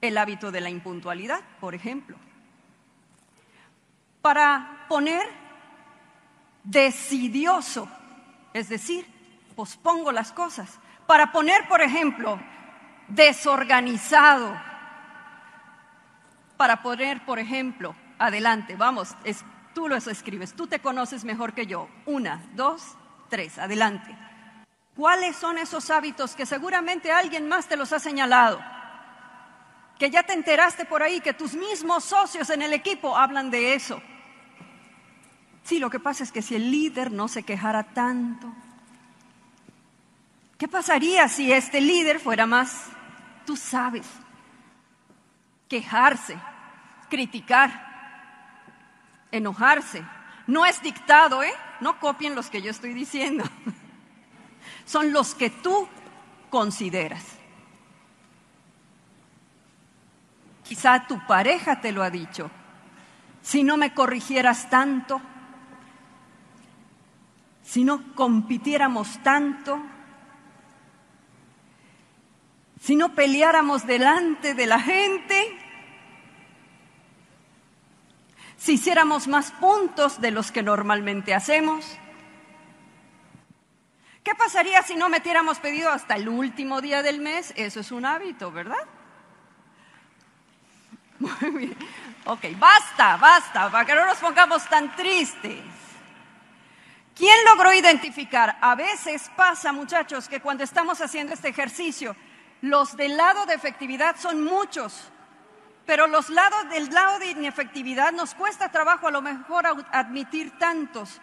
B: el hábito de la impuntualidad, por ejemplo. Para poner decidioso, es decir, pospongo las cosas. Para poner, por ejemplo, desorganizado. Para poner, por ejemplo, adelante, vamos, tú lo escribes, tú te conoces mejor que yo. Una, dos, tres, adelante. ¿Cuáles son esos hábitos que seguramente alguien más te los ha señalado? Que ya te enteraste por ahí, que tus mismos socios en el equipo hablan de eso. Sí, lo que pasa es que si el líder no se quejara tanto, ¿qué pasaría si este líder fuera más tú sabes. Quejarse, criticar, enojarse. No es dictado, ¿eh? No copien los que yo estoy diciendo. <laughs> Son los que tú consideras. Quizá tu pareja te lo ha dicho. Si no me corrigieras tanto, si no compitiéramos tanto, si no peleáramos delante de la gente, si hiciéramos más puntos de los que normalmente hacemos. ¿Qué pasaría si no metiéramos pedido hasta el último día del mes? Eso es un hábito, ¿verdad? <laughs> Muy bien. Ok, basta, basta, para que no nos pongamos tan tristes. ¿Quién logró identificar? A veces pasa, muchachos, que cuando estamos haciendo este ejercicio, los del lado de efectividad son muchos, pero los lados del lado de inefectividad nos cuesta trabajo a lo mejor admitir tantos.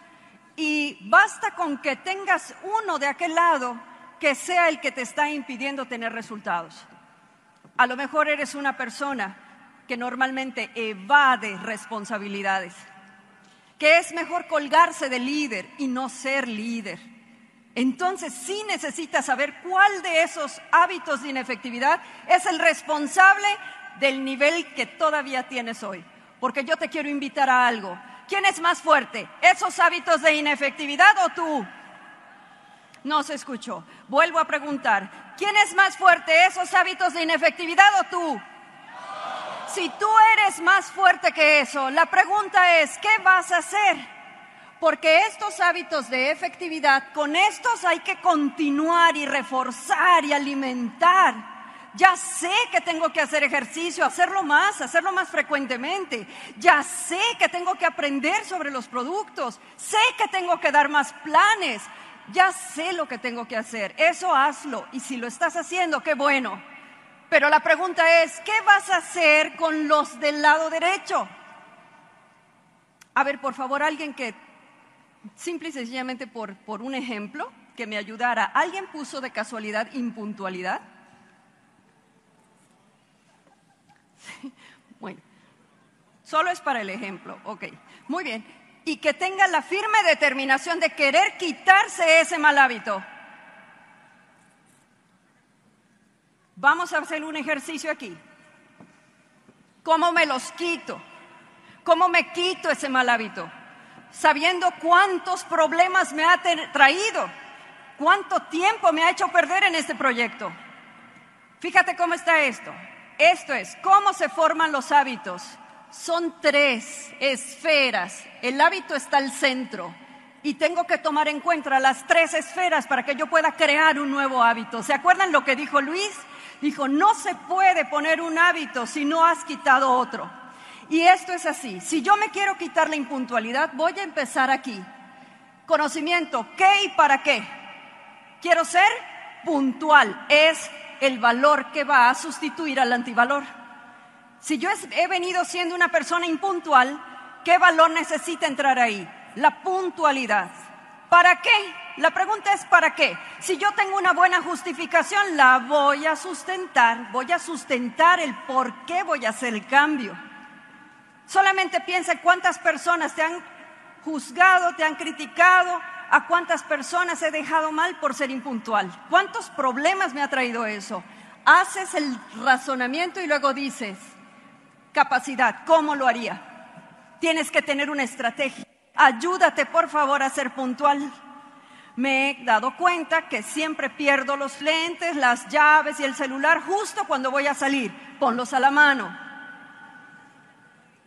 B: Y basta con que tengas uno de aquel lado que sea el que te está impidiendo tener resultados. A lo mejor eres una persona que normalmente evade responsabilidades, que es mejor colgarse de líder y no ser líder. Entonces sí necesitas saber cuál de esos hábitos de inefectividad es el responsable del nivel que todavía tienes hoy. Porque yo te quiero invitar a algo. ¿Quién es más fuerte? ¿Esos hábitos de inefectividad o tú? No se escuchó. Vuelvo a preguntar. ¿Quién es más fuerte? ¿Esos hábitos de inefectividad o tú? Si tú eres más fuerte que eso, la pregunta es, ¿qué vas a hacer? Porque estos hábitos de efectividad, con estos hay que continuar y reforzar y alimentar. Ya sé que tengo que hacer ejercicio, hacerlo más, hacerlo más frecuentemente. Ya sé que tengo que aprender sobre los productos. Sé que tengo que dar más planes. Ya sé lo que tengo que hacer. Eso hazlo. Y si lo estás haciendo, qué bueno. Pero la pregunta es, ¿qué vas a hacer con los del lado derecho? A ver, por favor, alguien que, simple y sencillamente por, por un ejemplo, que me ayudara. ¿Alguien puso de casualidad impuntualidad? Solo es para el ejemplo, ok. Muy bien. Y que tenga la firme determinación de querer quitarse ese mal hábito. Vamos a hacer un ejercicio aquí. ¿Cómo me los quito? ¿Cómo me quito ese mal hábito? Sabiendo cuántos problemas me ha traído, cuánto tiempo me ha hecho perder en este proyecto. Fíjate cómo está esto. Esto es, ¿cómo se forman los hábitos? Son tres esferas. El hábito está al centro y tengo que tomar en cuenta las tres esferas para que yo pueda crear un nuevo hábito. ¿Se acuerdan lo que dijo Luis? Dijo, no se puede poner un hábito si no has quitado otro. Y esto es así. Si yo me quiero quitar la impuntualidad, voy a empezar aquí. Conocimiento, ¿qué y para qué? Quiero ser puntual. Es el valor que va a sustituir al antivalor. Si yo he venido siendo una persona impuntual, ¿qué valor necesita entrar ahí? La puntualidad. ¿Para qué? La pregunta es ¿para qué? Si yo tengo una buena justificación, la voy a sustentar, voy a sustentar el por qué voy a hacer el cambio. Solamente piensa cuántas personas te han juzgado, te han criticado, a cuántas personas he dejado mal por ser impuntual. ¿Cuántos problemas me ha traído eso? Haces el razonamiento y luego dices, capacidad, ¿cómo lo haría? Tienes que tener una estrategia. Ayúdate, por favor, a ser puntual me he dado cuenta que siempre pierdo los lentes, las llaves y el celular justo cuando voy a salir. Ponlos a la mano.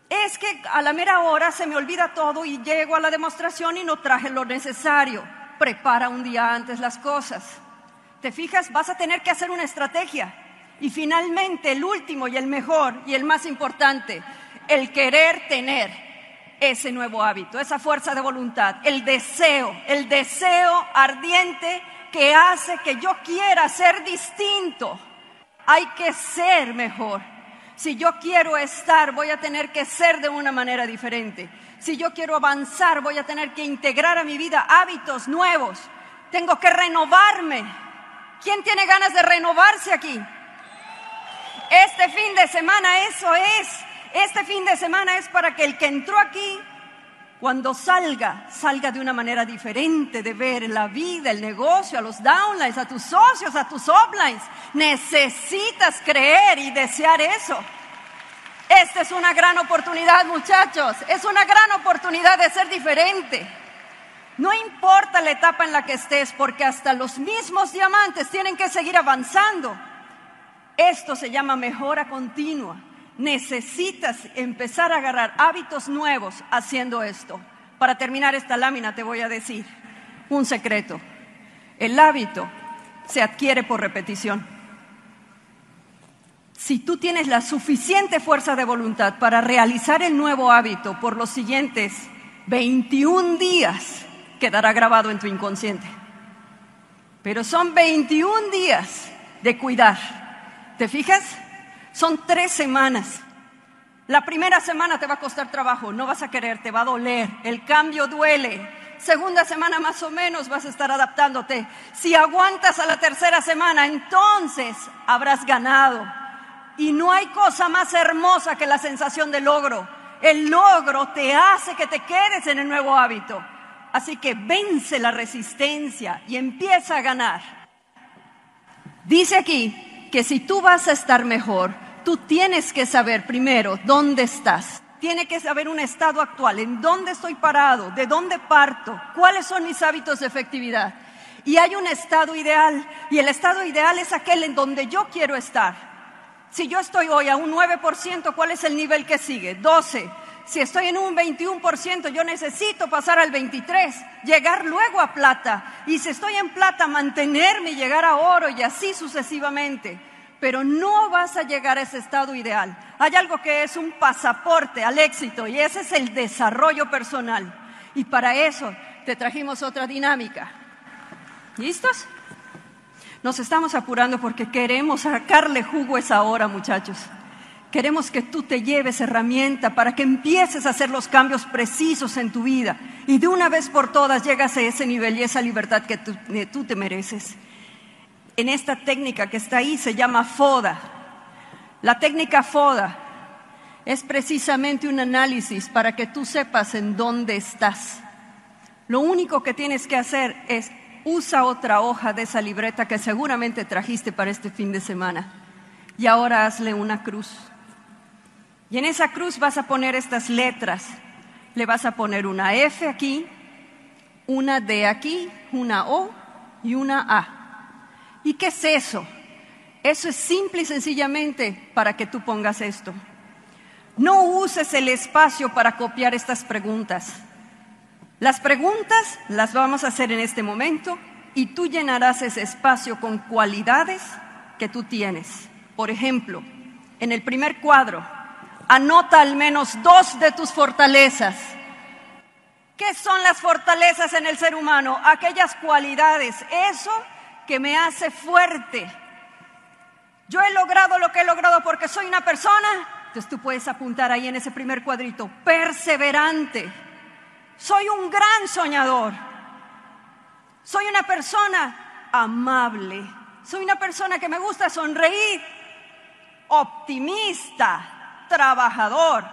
B: Es que a la mera hora se me olvida todo y llego a la demostración y no traje lo necesario. Prepara un día antes las cosas. ¿Te fijas? Vas a tener que hacer una estrategia. Y finalmente, el último y el mejor y el más importante, el querer tener ese nuevo hábito, esa fuerza de voluntad, el deseo, el deseo ardiente que hace que yo quiera ser distinto. Hay que ser mejor. Si yo quiero estar, voy a tener que ser de una manera diferente. Si yo quiero avanzar, voy a tener que integrar a mi vida hábitos nuevos. Tengo que renovarme. ¿Quién tiene ganas de renovarse aquí? Este fin de semana eso es. Este fin de semana es para que el que entró aquí, cuando salga, salga de una manera diferente de ver la vida, el negocio, a los downlines, a tus socios, a tus uplines. Necesitas creer y desear eso. Esta es una gran oportunidad, muchachos. Es una gran oportunidad de ser diferente. No importa la etapa en la que estés, porque hasta los mismos diamantes tienen que seguir avanzando. Esto se llama mejora continua. Necesitas empezar a agarrar hábitos nuevos haciendo esto. Para terminar esta lámina te voy a decir un secreto. El hábito se adquiere por repetición. Si tú tienes la suficiente fuerza de voluntad para realizar el nuevo hábito por los siguientes 21 días, quedará grabado en tu inconsciente. Pero son 21 días de cuidar. ¿Te fijas? Son tres semanas. La primera semana te va a costar trabajo, no vas a querer, te va a doler, el cambio duele. Segunda semana más o menos vas a estar adaptándote. Si aguantas a la tercera semana, entonces habrás ganado. Y no hay cosa más hermosa que la sensación de logro. El logro te hace que te quedes en el nuevo hábito. Así que vence la resistencia y empieza a ganar. Dice aquí que si tú vas a estar mejor, tú tienes que saber primero dónde estás. Tiene que saber un estado actual, en dónde estoy parado, de dónde parto, cuáles son mis hábitos de efectividad. Y hay un estado ideal, y el estado ideal es aquel en donde yo quiero estar. Si yo estoy hoy a un 9%, ¿cuál es el nivel que sigue? 12. Si estoy en un 21%, yo necesito pasar al 23, llegar luego a plata. Y si estoy en plata, mantenerme y llegar a oro y así sucesivamente pero no vas a llegar a ese estado ideal. Hay algo que es un pasaporte al éxito y ese es el desarrollo personal. Y para eso te trajimos otra dinámica. ¿Listos? Nos estamos apurando porque queremos sacarle jugo esa hora, muchachos. Queremos que tú te lleves herramienta para que empieces a hacer los cambios precisos en tu vida y de una vez por todas llegas a ese nivel y esa libertad que tú, tú te mereces en esta técnica que está ahí se llama FODA. La técnica FODA es precisamente un análisis para que tú sepas en dónde estás. Lo único que tienes que hacer es usa otra hoja de esa libreta que seguramente trajiste para este fin de semana y ahora hazle una cruz. Y en esa cruz vas a poner estas letras. Le vas a poner una F aquí, una D aquí, una O y una A. ¿Y qué es eso? Eso es simple y sencillamente para que tú pongas esto. No uses el espacio para copiar estas preguntas. Las preguntas las vamos a hacer en este momento y tú llenarás ese espacio con cualidades que tú tienes. Por ejemplo, en el primer cuadro, anota al menos dos de tus fortalezas. ¿Qué son las fortalezas en el ser humano? Aquellas cualidades, eso que me hace fuerte. Yo he logrado lo que he logrado porque soy una persona, entonces tú puedes apuntar ahí en ese primer cuadrito, perseverante. Soy un gran soñador. Soy una persona amable. Soy una persona que me gusta sonreír. Optimista, trabajador.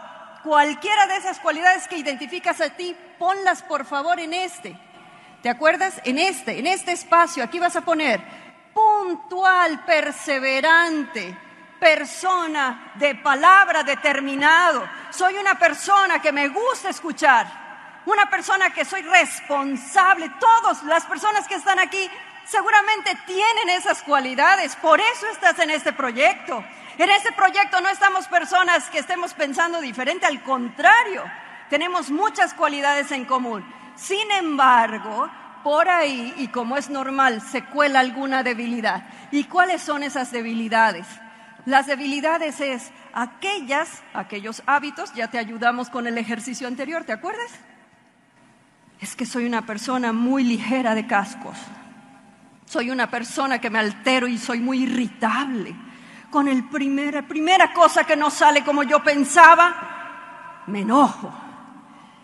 B: Cualquiera de esas cualidades que identificas a ti, ponlas por favor en este. ¿Te acuerdas? En este, en este espacio, aquí vas a poner puntual, perseverante, persona de palabra determinado. Soy una persona que me gusta escuchar, una persona que soy responsable. Todas las personas que están aquí seguramente tienen esas cualidades, por eso estás en este proyecto. En este proyecto no estamos personas que estemos pensando diferente, al contrario, tenemos muchas cualidades en común. Sin embargo, por ahí, y como es normal, se cuela alguna debilidad. ¿Y cuáles son esas debilidades? Las debilidades es aquellas, aquellos hábitos, ya te ayudamos con el ejercicio anterior, ¿te acuerdas? Es que soy una persona muy ligera de cascos. Soy una persona que me altero y soy muy irritable. Con el primer, primera cosa que no sale como yo pensaba, me enojo.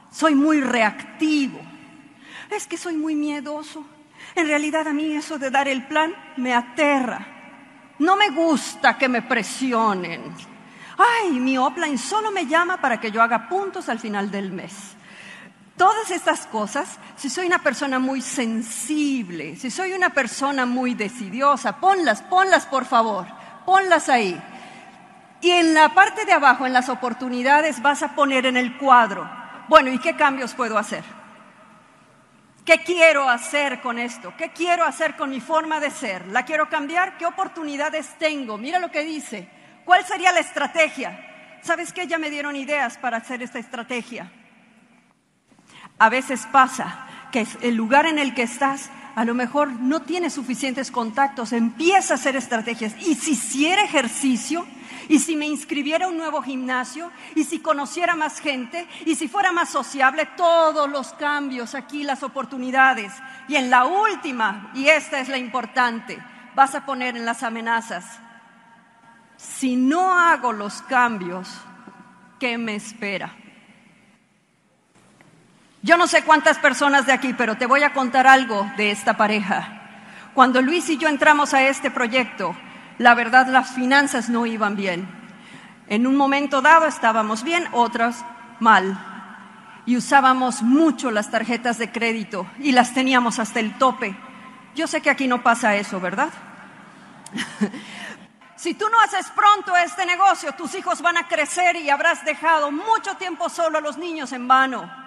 B: Soy muy reactivo es que soy muy miedoso. En realidad a mí eso de dar el plan me aterra. No me gusta que me presionen. Ay, mi offline solo me llama para que yo haga puntos al final del mes. Todas estas cosas, si soy una persona muy sensible, si soy una persona muy decidiosa, ponlas, ponlas por favor, ponlas ahí. Y en la parte de abajo, en las oportunidades, vas a poner en el cuadro, bueno, ¿y qué cambios puedo hacer? ¿Qué quiero hacer con esto? ¿Qué quiero hacer con mi forma de ser? ¿La quiero cambiar? ¿Qué oportunidades tengo? Mira lo que dice. ¿Cuál sería la estrategia? ¿Sabes qué? Ya me dieron ideas para hacer esta estrategia. A veces pasa que el lugar en el que estás a lo mejor no tiene suficientes contactos, empieza a hacer estrategias. Y si hiciera ejercicio, y si me inscribiera a un nuevo gimnasio, y si conociera más gente, y si fuera más sociable, todos los cambios aquí, las oportunidades. Y en la última, y esta es la importante, vas a poner en las amenazas, si no hago los cambios, ¿qué me espera? Yo no sé cuántas personas de aquí, pero te voy a contar algo de esta pareja. Cuando Luis y yo entramos a este proyecto, la verdad las finanzas no iban bien. En un momento dado estábamos bien, otras mal. Y usábamos mucho las tarjetas de crédito y las teníamos hasta el tope. Yo sé que aquí no pasa eso, ¿verdad? <laughs> si tú no haces pronto este negocio, tus hijos van a crecer y habrás dejado mucho tiempo solo a los niños en vano.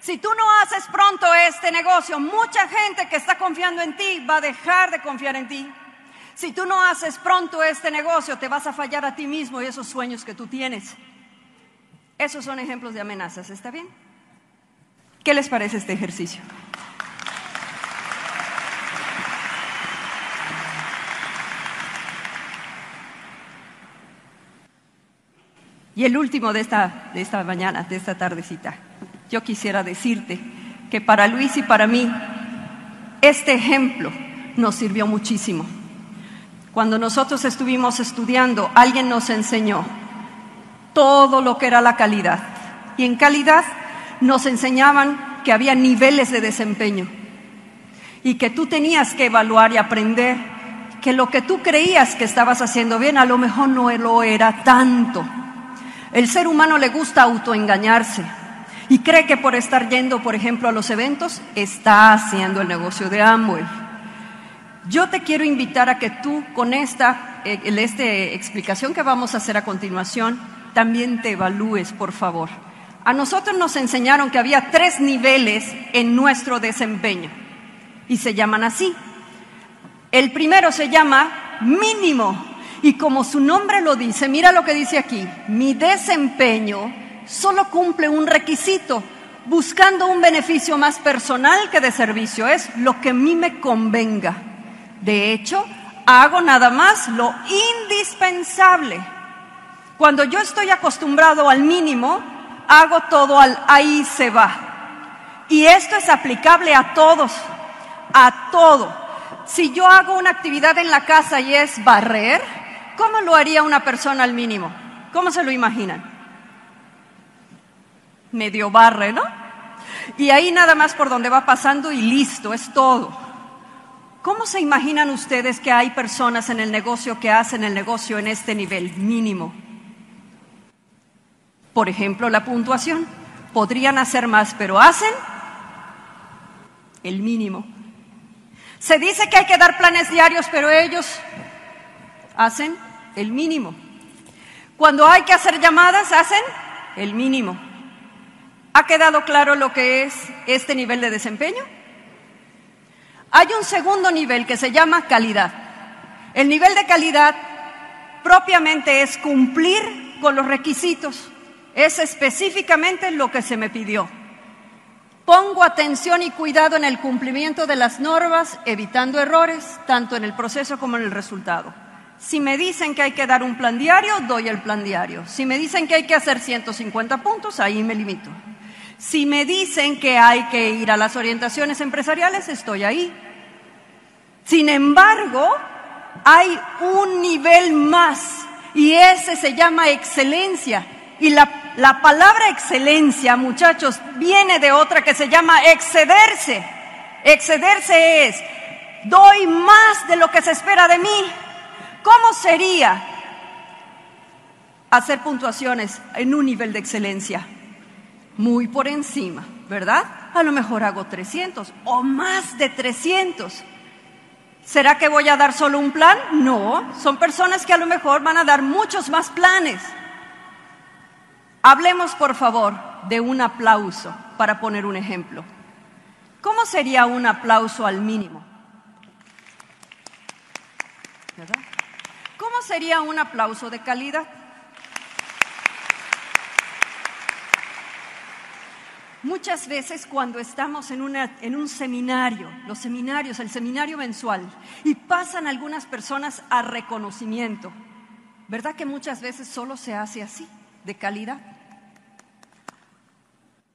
B: Si tú no haces pronto este negocio, mucha gente que está confiando en ti va a dejar de confiar en ti. Si tú no haces pronto este negocio, te vas a fallar a ti mismo y esos sueños que tú tienes. Esos son ejemplos de amenazas, ¿está bien? ¿Qué les parece este ejercicio? Y el último de esta, de esta mañana, de esta tardecita, yo quisiera decirte que para Luis y para mí este ejemplo nos sirvió muchísimo. Cuando nosotros estuvimos estudiando, alguien nos enseñó todo lo que era la calidad. Y en calidad nos enseñaban que había niveles de desempeño y que tú tenías que evaluar y aprender que lo que tú creías que estabas haciendo bien a lo mejor no lo era tanto. El ser humano le gusta autoengañarse y cree que por estar yendo, por ejemplo, a los eventos, está haciendo el negocio de Amway. Yo te quiero invitar a que tú con esta, eh, esta explicación que vamos a hacer a continuación, también te evalúes, por favor. A nosotros nos enseñaron que había tres niveles en nuestro desempeño y se llaman así. El primero se llama mínimo y como su nombre lo dice, mira lo que dice aquí, mi desempeño solo cumple un requisito, buscando un beneficio más personal que de servicio, es lo que a mí me convenga. De hecho, hago nada más lo indispensable. Cuando yo estoy acostumbrado al mínimo, hago todo al ahí se va. Y esto es aplicable a todos, a todo. Si yo hago una actividad en la casa y es barrer, ¿cómo lo haría una persona al mínimo? ¿Cómo se lo imaginan? Medio barre, ¿no? Y ahí nada más por donde va pasando y listo, es todo. ¿Cómo se imaginan ustedes que hay personas en el negocio que hacen el negocio en este nivel mínimo? Por ejemplo, la puntuación. Podrían hacer más, pero hacen el mínimo. Se dice que hay que dar planes diarios, pero ellos hacen el mínimo. Cuando hay que hacer llamadas, hacen el mínimo. ¿Ha quedado claro lo que es este nivel de desempeño? Hay un segundo nivel que se llama calidad. El nivel de calidad propiamente es cumplir con los requisitos. Es específicamente lo que se me pidió. Pongo atención y cuidado en el cumplimiento de las normas, evitando errores, tanto en el proceso como en el resultado. Si me dicen que hay que dar un plan diario, doy el plan diario. Si me dicen que hay que hacer 150 puntos, ahí me limito. Si me dicen que hay que ir a las orientaciones empresariales, estoy ahí. Sin embargo, hay un nivel más y ese se llama excelencia. Y la, la, palabra excelencia, muchachos, viene de otra que se llama excederse. Excederse es, doy más de lo que se espera de mí. ¿Cómo sería hacer puntuaciones en un nivel de excelencia? Muy por encima, ¿verdad? A lo mejor hago 300 o más de 300. ¿Será que voy a dar solo un plan? No, son personas que a lo mejor van a dar muchos más planes. Hablemos, por favor, de un aplauso para poner un ejemplo. ¿Cómo sería un aplauso al mínimo? ¿Verdad? ¿Cómo sería un aplauso de calidad? Muchas veces cuando estamos en, un seminario, los seminarios, el seminario mensual, y pasan algunas personas a reconocimiento, ¿verdad que muchas veces solo se hace así, de calidad?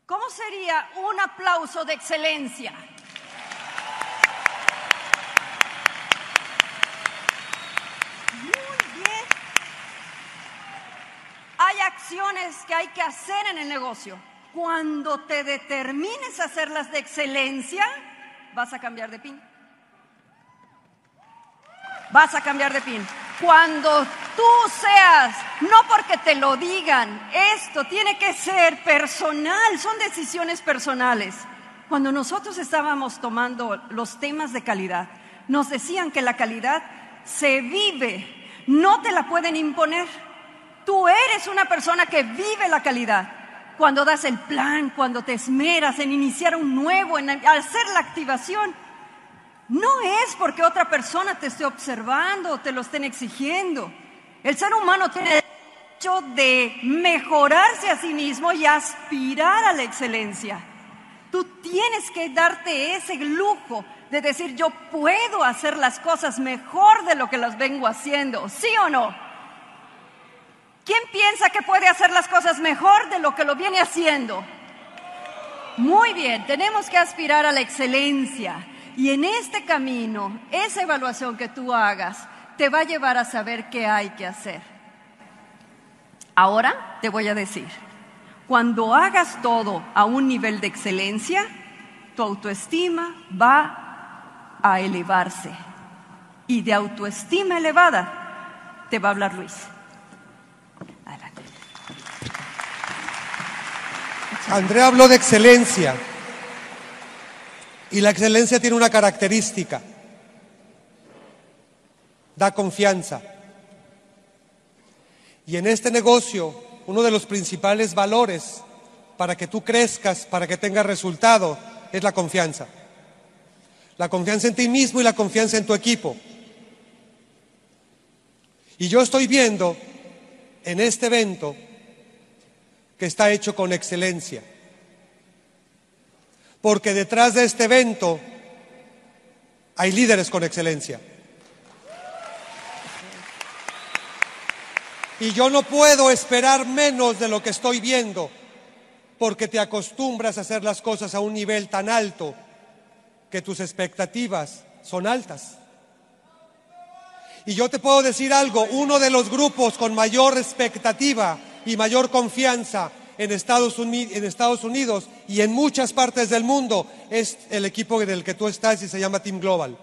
B: ¿Cómo sería un aplauso de excelencia? Muy bien. Hay acciones que hay que hacer en el negocio. Cuando te determines a hacerlas de excelencia, vas a cambiar de pin. Vas a cambiar de pin. Cuando tú seas, no porque te lo digan, esto tiene que ser personal, son decisiones personales. Cuando nosotros estábamos tomando los temas de calidad, nos decían que la calidad se vive, no te la pueden imponer. Tú eres una persona que vive la calidad. Cuando das el plan, cuando te esmeras en iniciar un nuevo, en hacer la activación, no es porque otra persona te esté observando o te lo estén exigiendo. El ser humano tiene el derecho de mejorarse a sí mismo y aspirar a la excelencia. Tú tienes que darte ese lujo de decir yo puedo hacer las cosas mejor de lo que las vengo haciendo, ¿sí o no? ¿Quién piensa que puede hacer las cosas mejor de lo que lo viene haciendo? Muy bien, tenemos que aspirar a la excelencia. Y en este camino, esa evaluación que tú hagas te va a llevar a saber qué hay que hacer. Ahora te voy a decir, cuando hagas todo a un nivel de excelencia, tu autoestima va a elevarse. Y de autoestima elevada te va a hablar Luis.
C: Andrea habló de excelencia. Y la excelencia tiene una característica. Da confianza. Y en este negocio, uno de los principales valores para que tú crezcas, para que tengas resultado, es la confianza. La confianza en ti mismo y la confianza en tu equipo. Y yo estoy viendo en este evento que está hecho con excelencia. Porque detrás de este evento hay líderes con excelencia. Y yo no puedo esperar menos de lo que estoy viendo, porque te acostumbras a hacer las cosas a un nivel tan alto que tus expectativas son altas. Y yo te puedo decir algo, uno de los grupos con mayor expectativa y mayor confianza en Estados, Unidos, y en muchas partes del mundo es el equipo en el que tú estás y se llama Team Global.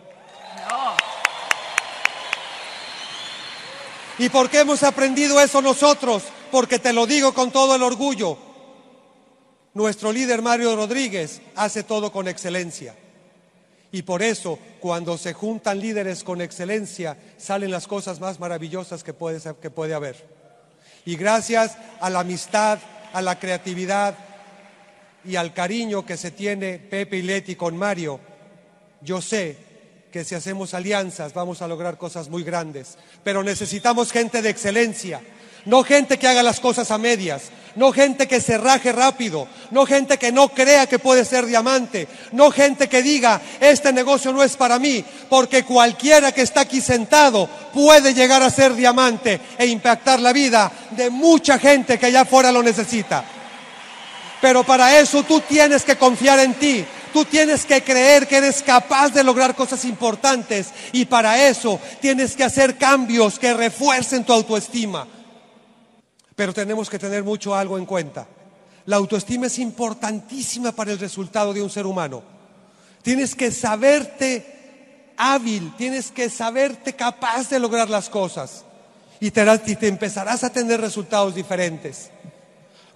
C: ¿Y por qué hemos aprendido eso nosotros? Porque te lo digo con todo el orgullo. Nuestro líder Mario Rodríguez hace todo con excelencia. Y por eso, cuando se juntan líderes con excelencia, salen las cosas más maravillosas que puede, que puede haber. Y gracias a la amistad, a la creatividad y al cariño que se tiene Pepe y Leti con Mario, yo sé que si hacemos alianzas vamos a lograr cosas muy grandes. Pero necesitamos gente de excelencia, no gente que haga las cosas a medias, no gente que se raje rápido, no gente que no crea que puede ser diamante, no gente que diga, este negocio no es para mí, porque cualquiera que está aquí sentado puede llegar a ser diamante e impactar la vida de mucha gente que allá afuera lo necesita. Pero para eso tú tienes que confiar en ti. Tú tienes que creer que eres capaz de lograr cosas importantes y para eso tienes que hacer cambios que refuercen tu autoestima. Pero tenemos que tener mucho algo en cuenta. La autoestima es importantísima para el resultado de un ser humano. Tienes que saberte hábil, tienes que saberte capaz de lograr las cosas y te, empezarás a tener resultados diferentes.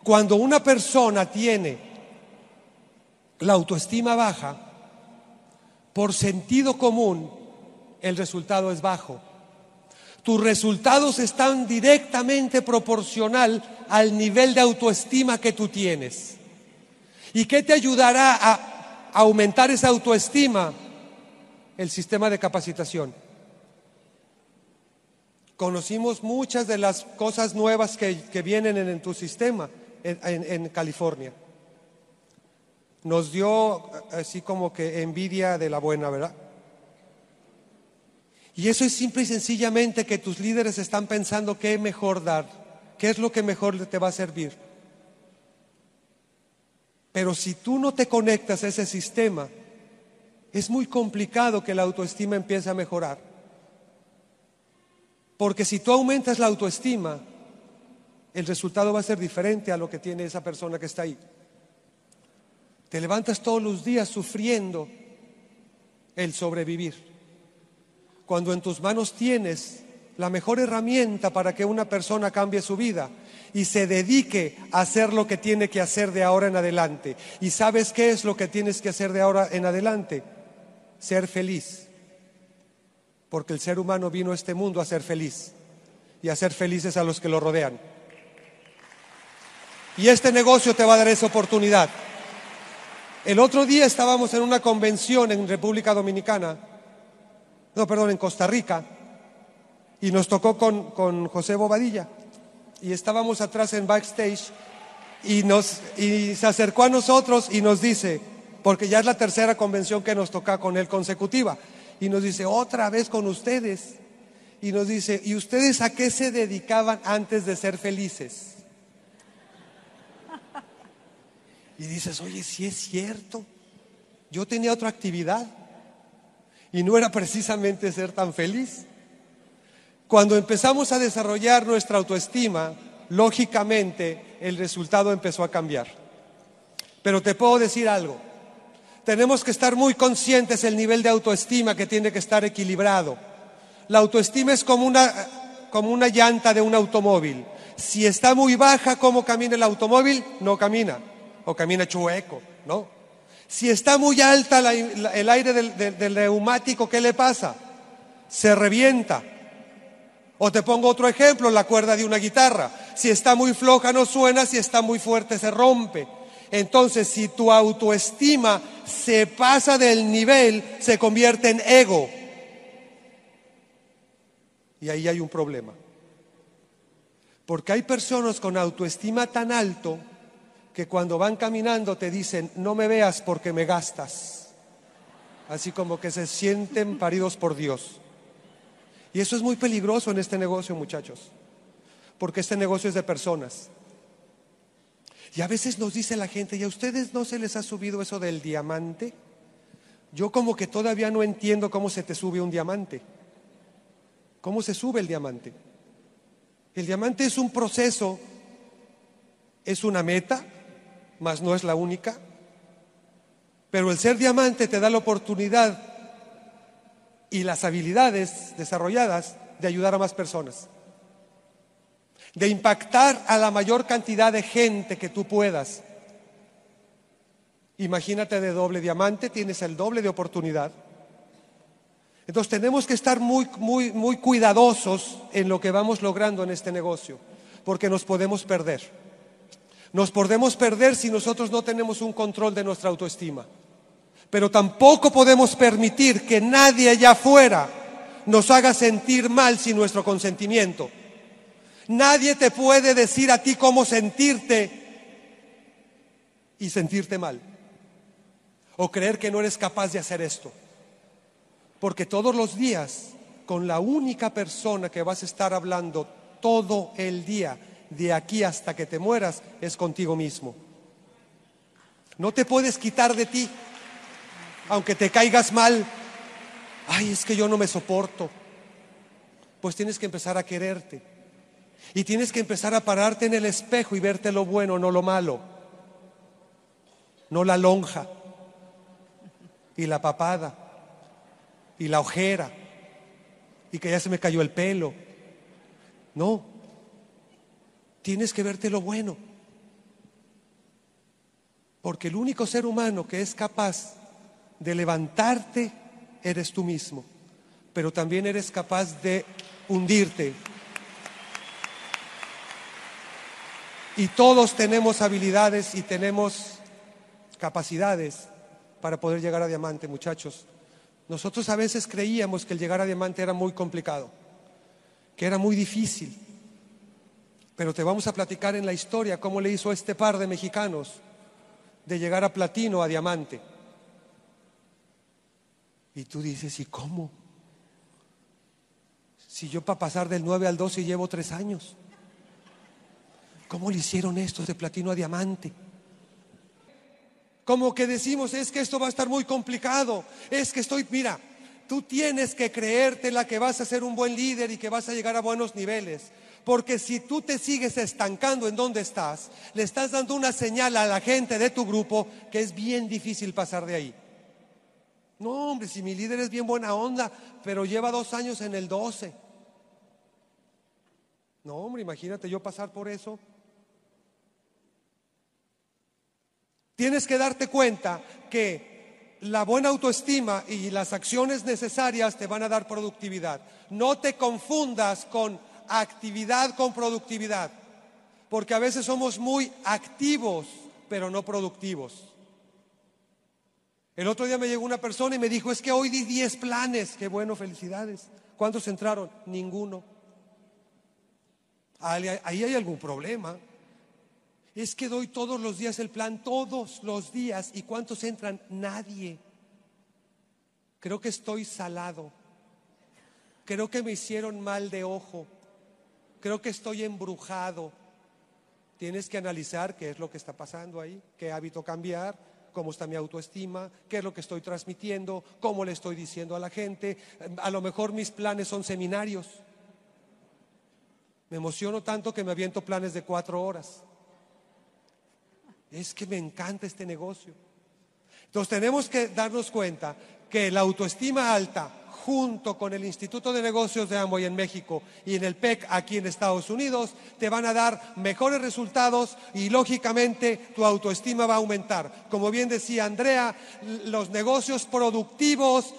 C: Cuando una persona tiene la autoestima baja, por sentido común, el resultado es bajo. Tus resultados están directamente proporcional al nivel de autoestima que tú tienes. ¿Y qué te ayudará a aumentar esa autoestima el sistema de capacitación. Conocimos muchas de las cosas nuevas que, vienen en, tu sistema en California. Nos dio así como que envidia de la buena, ¿verdad? Y eso es simple y sencillamente que tus líderes están pensando qué mejor dar, qué es lo que mejor te va a servir. Pero si tú no te conectas a ese sistema, es muy complicado que la autoestima empiece a mejorar. Porque si tú aumentas la autoestima, el resultado va a ser diferente a lo que tiene esa persona que está ahí. Te levantas todos los días sufriendo el sobrevivir. Cuando en tus manos tienes la mejor herramienta para que una persona cambie su vida, y se dedique a hacer lo que tiene que hacer de ahora en adelante. ¿Y sabes qué es lo que tienes que hacer de ahora en adelante? Ser feliz. Porque el ser humano vino a este mundo a ser feliz y a ser felices a los que lo rodean. Y este negocio te va a dar esa oportunidad. El otro día estábamos en una convención en República Dominicana, no, perdón, en Costa Rica, y nos tocó con, con José Bobadilla. Y estábamos atrás en backstage y, nos, y se acercó a nosotros y nos dice, porque ya es la tercera convención que nos toca con él consecutiva, y nos dice, otra vez con ustedes. Y nos dice, ¿y ustedes a qué se dedicaban antes de ser felices? Y dices, oye, si es cierto, yo tenía otra actividad y no era precisamente ser tan feliz. Cuando empezamos a desarrollar nuestra autoestima, lógicamente el resultado empezó a cambiar. Pero te puedo decir algo, tenemos que estar muy conscientes del nivel de autoestima que tiene que estar equilibrado. La autoestima es como una, como una llanta de un automóvil. Si está muy baja, ¿cómo camina el automóvil? No camina, o camina chueco, ¿no? Si está muy alta el aire del, del neumático, ¿qué le pasa? Se revienta. O te pongo otro ejemplo, la cuerda de una guitarra. Si está muy floja no suena, si está muy fuerte se rompe. Entonces, si tu autoestima se pasa del nivel, se convierte en ego. Y ahí hay un problema. Porque hay personas con autoestima tan alto que cuando van caminando te dicen, no me veas porque me gastas. Así como que se sienten paridos por Dios. Y eso es muy peligroso en este negocio, muchachos, porque este negocio es de personas. Y a veces nos dice la gente, ¿y a ustedes no se les ha subido eso del diamante? Yo como que todavía no entiendo cómo se te sube un diamante. ¿Cómo se sube el diamante? El diamante es un proceso, es una meta, mas no es la única. Pero el ser diamante te da la oportunidad y las habilidades desarrolladas de ayudar a más personas, de impactar a la mayor cantidad de gente que tú puedas. Imagínate de doble diamante, tienes el doble de oportunidad. Entonces tenemos que estar muy, muy, muy cuidadosos en lo que vamos logrando en este negocio, porque nos podemos perder. Nos podemos perder si nosotros no tenemos un control de nuestra autoestima. Pero tampoco podemos permitir que nadie allá afuera nos haga sentir mal sin nuestro consentimiento. Nadie te puede decir a ti cómo sentirte y sentirte mal. O creer que no eres capaz de hacer esto. Porque todos los días, con la única persona que vas a estar hablando todo el día, de aquí hasta que te mueras, es contigo mismo. No te puedes quitar de ti aunque te caigas mal, ay, es que yo no me soporto. Pues tienes que empezar a quererte. Y tienes que empezar a pararte en el espejo y verte lo bueno, no lo malo. No la lonja y la papada y la ojera y que ya se me cayó el pelo. No, tienes que verte lo bueno. Porque el único ser humano que es capaz de levantarte eres tú mismo, pero también eres capaz de hundirte. Y todos tenemos habilidades y tenemos capacidades para poder llegar a diamante, muchachos. Nosotros a veces creíamos que el llegar a diamante era muy complicado, que era muy difícil. Pero te vamos a platicar en la historia cómo le hizo este par de mexicanos de llegar a platino, a diamante. Y tú dices, ¿y cómo? Si yo para pasar del 9 al 12 llevo tres años. ¿Cómo le hicieron esto de platino a diamante? Como que decimos, es que esto va a estar muy complicado. Es que estoy, mira, tú tienes que creértela que vas a ser un buen líder y que vas a llegar a buenos niveles. Porque si tú te sigues estancando en donde estás, le estás dando una señal a la gente de tu grupo que es bien difícil pasar de ahí. No, hombre, si mi líder es bien buena onda, pero lleva dos años en el 12. No, hombre, imagínate yo pasar por eso. Tienes que darte cuenta que la buena autoestima y las acciones necesarias te van a dar productividad. No te confundas con actividad con productividad, porque a veces somos muy activos, pero no productivos. El otro día me llegó una persona y me dijo, es que hoy di 10 planes, qué bueno, felicidades. ¿Cuántos entraron? Ninguno. Ahí hay algún problema. Es que doy todos los días el plan, todos los días. ¿Y cuántos entran? Nadie. Creo que estoy salado. Creo que me hicieron mal de ojo. Creo que estoy embrujado. Tienes que analizar qué es lo que está pasando ahí, qué hábito cambiar, cómo está mi autoestima, qué es lo que estoy transmitiendo, cómo le estoy diciendo a la gente. A lo mejor mis planes son seminarios. Me emociono tanto que me aviento planes de cuatro horas es que me encanta este negocio. Entonces tenemos que darnos cuenta que la autoestima alta junto con el Instituto de Negocios de Amway en México y en el PEC aquí en Estados Unidos, te van a dar mejores resultados y lógicamente tu autoestima va a aumentar. Como bien decía Andrea, los negocios productivos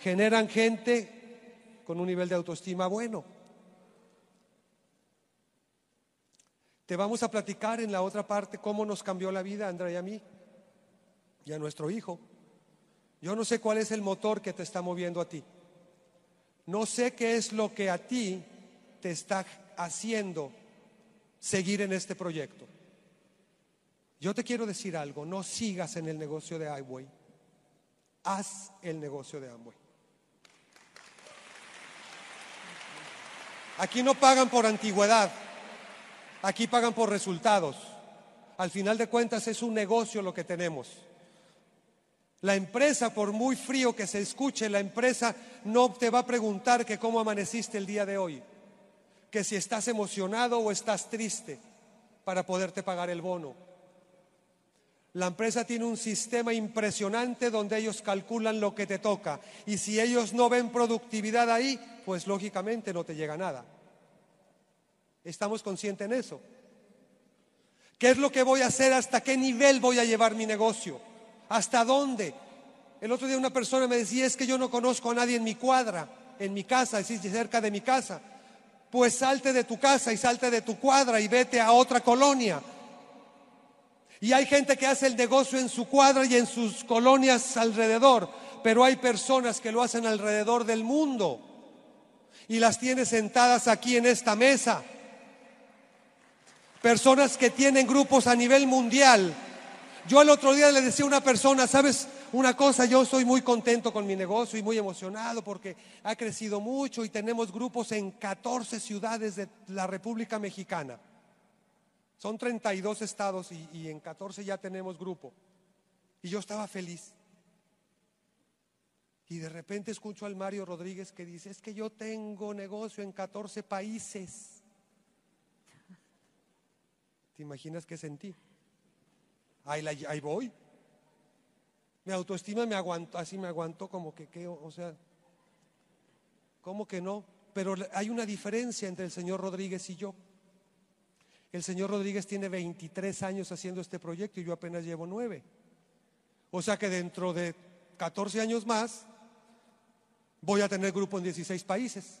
C: generan gente con un nivel de autoestima bueno. Te vamos a platicar en la otra parte cómo nos cambió la vida, Andrea y a mí, y a nuestro hijo. Yo no sé cuál es el motor que te está moviendo a ti. No sé qué es lo que a ti te está haciendo seguir en este proyecto. Yo te quiero decir algo, no sigas en el negocio de Amway. Haz el negocio de Amway. Aquí no pagan por antigüedad. Aquí pagan por resultados. Al final de cuentas es un negocio lo que tenemos. La empresa, por muy frío que se escuche, la empresa no te va a preguntar que cómo amaneciste el día de hoy, que si estás emocionado o estás triste para poderte pagar el bono. La empresa tiene un sistema impresionante donde ellos calculan lo que te toca y si ellos no ven productividad ahí, pues lógicamente no te llega nada. ¿Estamos conscientes en eso? ¿Qué es lo que voy a hacer? ¿Hasta qué nivel voy a llevar mi negocio? ¿Hasta dónde? El otro día una persona me decía, es que yo no conozco a nadie en mi cuadra, en mi casa, es decir, cerca de mi casa. Pues salte de tu casa y salte de tu cuadra y vete a otra colonia. Y hay gente que hace el negocio en su cuadra y en sus colonias alrededor, pero hay personas que lo hacen alrededor del mundo y las tiene sentadas aquí en esta mesa personas que tienen grupos a nivel mundial. Yo el otro día le decía a una persona, ¿sabes una cosa? Yo soy muy contento con mi negocio y muy emocionado porque ha crecido mucho y tenemos grupos en 14 ciudades de la República Mexicana. Son 32 estados y, y en 14 ya tenemos grupo. Y yo estaba feliz. Y de repente escucho al Mario Rodríguez que dice, es que yo tengo negocio en 14 países. ¿Te imaginas qué sentí? Ahí, ahí voy. Mi autoestima me aguantó, así me aguantó como que, o sea, ¿cómo que no? Pero hay una diferencia entre el señor Rodríguez y yo. El señor Rodríguez tiene 23 años haciendo este proyecto y yo apenas llevo 9. O sea que dentro de 14 años más voy a tener grupo en 16 países.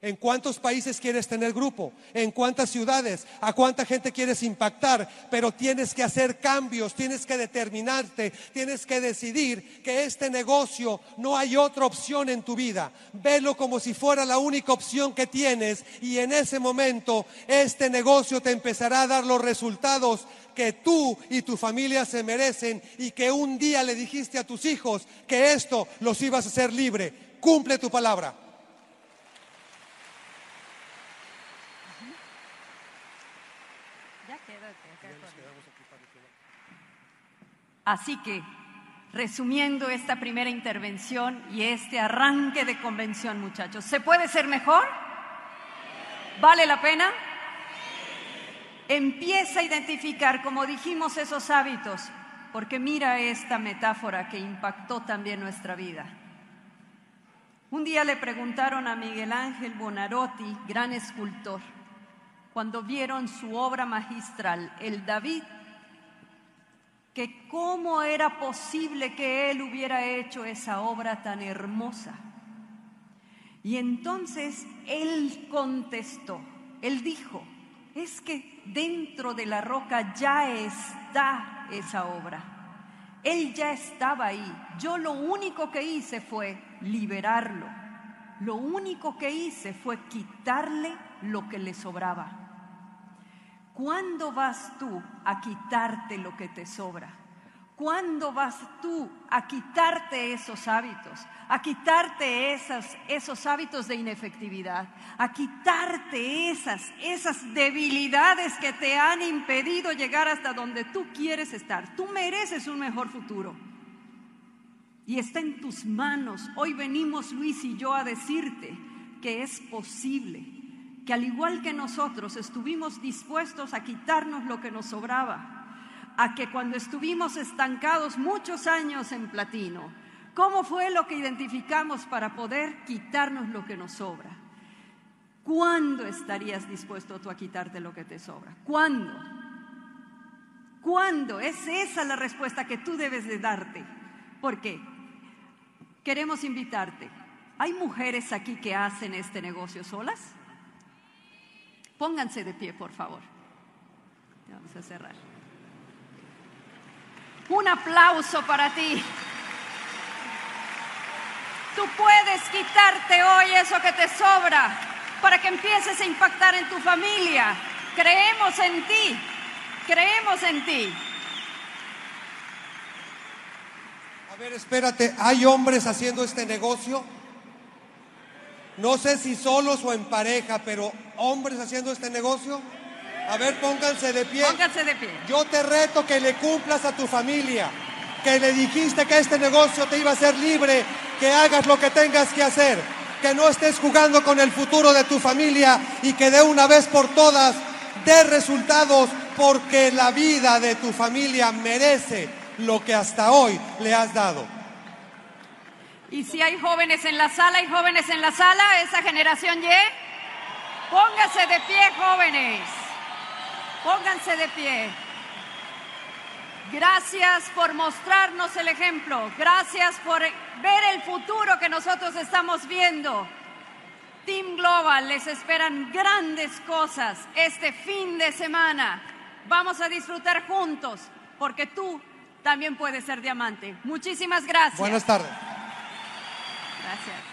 C: ¿En cuántos países quieres tener grupo? ¿En cuántas ciudades? ¿A cuánta gente quieres impactar? Pero tienes que hacer cambios, tienes que determinarte, tienes que decidir que este negocio no hay otra opción en tu vida. Velo como si fuera la única opción que tienes y en ese momento este negocio te empezará a dar los resultados que tú y tu familia se merecen y que un día le dijiste a tus hijos que esto los ibas a hacer libre. Cumple tu palabra.
B: Así que, resumiendo esta primera intervención y este arranque de convención, muchachos, ¿se puede ser mejor? ¿Vale la pena? Empieza a identificar, como dijimos, esos hábitos, porque mira esta metáfora que impactó también nuestra vida. Un día le preguntaron a Miguel Ángel Bonarotti, gran escultor, cuando vieron su obra magistral, el David que cómo era posible que él hubiera hecho esa obra tan hermosa. Y entonces él contestó, él dijo, es que dentro de la roca ya está esa obra. Él ya estaba ahí. Yo lo único que hice fue liberarlo. Lo único que hice fue quitarle lo que le sobraba. ¿Cuándo vas tú a quitarte lo que te sobra? ¿Cuándo vas tú a quitarte esos hábitos? A quitarte esos, esos hábitos de inefectividad, a quitarte esas, esas debilidades que te han impedido llegar hasta donde tú quieres estar. Tú mereces un mejor futuro. Y está en tus manos. Hoy venimos Luis y yo a decirte que es posible que al igual que nosotros estuvimos dispuestos a quitarnos lo que nos sobraba, a que cuando estuvimos estancados muchos años en platino, ¿cómo fue lo que identificamos para poder quitarnos lo que nos sobra? ¿Cuándo estarías dispuesto tú a quitarte lo que te sobra? ¿Cuándo? ¿Cuándo? Es esa la respuesta que tú debes de darte. ¿Por qué? Queremos invitarte. ¿Hay mujeres aquí que hacen este negocio solas? Pónganse de pie, por favor. Vamos a cerrar. Un aplauso para ti. Tú puedes quitarte hoy eso que te sobra para que empieces a impactar en tu familia. Creemos en ti. Creemos en ti.
C: A ver, espérate, ¿hay hombres haciendo este negocio? No sé si solos o en pareja, pero hombres haciendo este negocio. A ver, pónganse de pie.
B: Pónganse de pie.
C: Yo te reto que le cumplas a tu familia, que le dijiste que este negocio te iba a hacer libre, que hagas lo que tengas que hacer, que no estés jugando con el futuro de tu familia y que de una vez por todas dé resultados porque la vida de tu familia merece lo que hasta hoy le has dado.
B: Y si hay jóvenes en la sala, hay jóvenes en la sala, esa generación Y, pónganse de pie, jóvenes. Pónganse de pie. Gracias por mostrarnos el ejemplo. Gracias por ver el futuro que nosotros estamos viendo. Team Global, les esperan grandes cosas este fin de semana. Vamos a disfrutar juntos porque tú también puedes ser diamante. Muchísimas gracias.
C: Buenas tardes.
B: Gracias.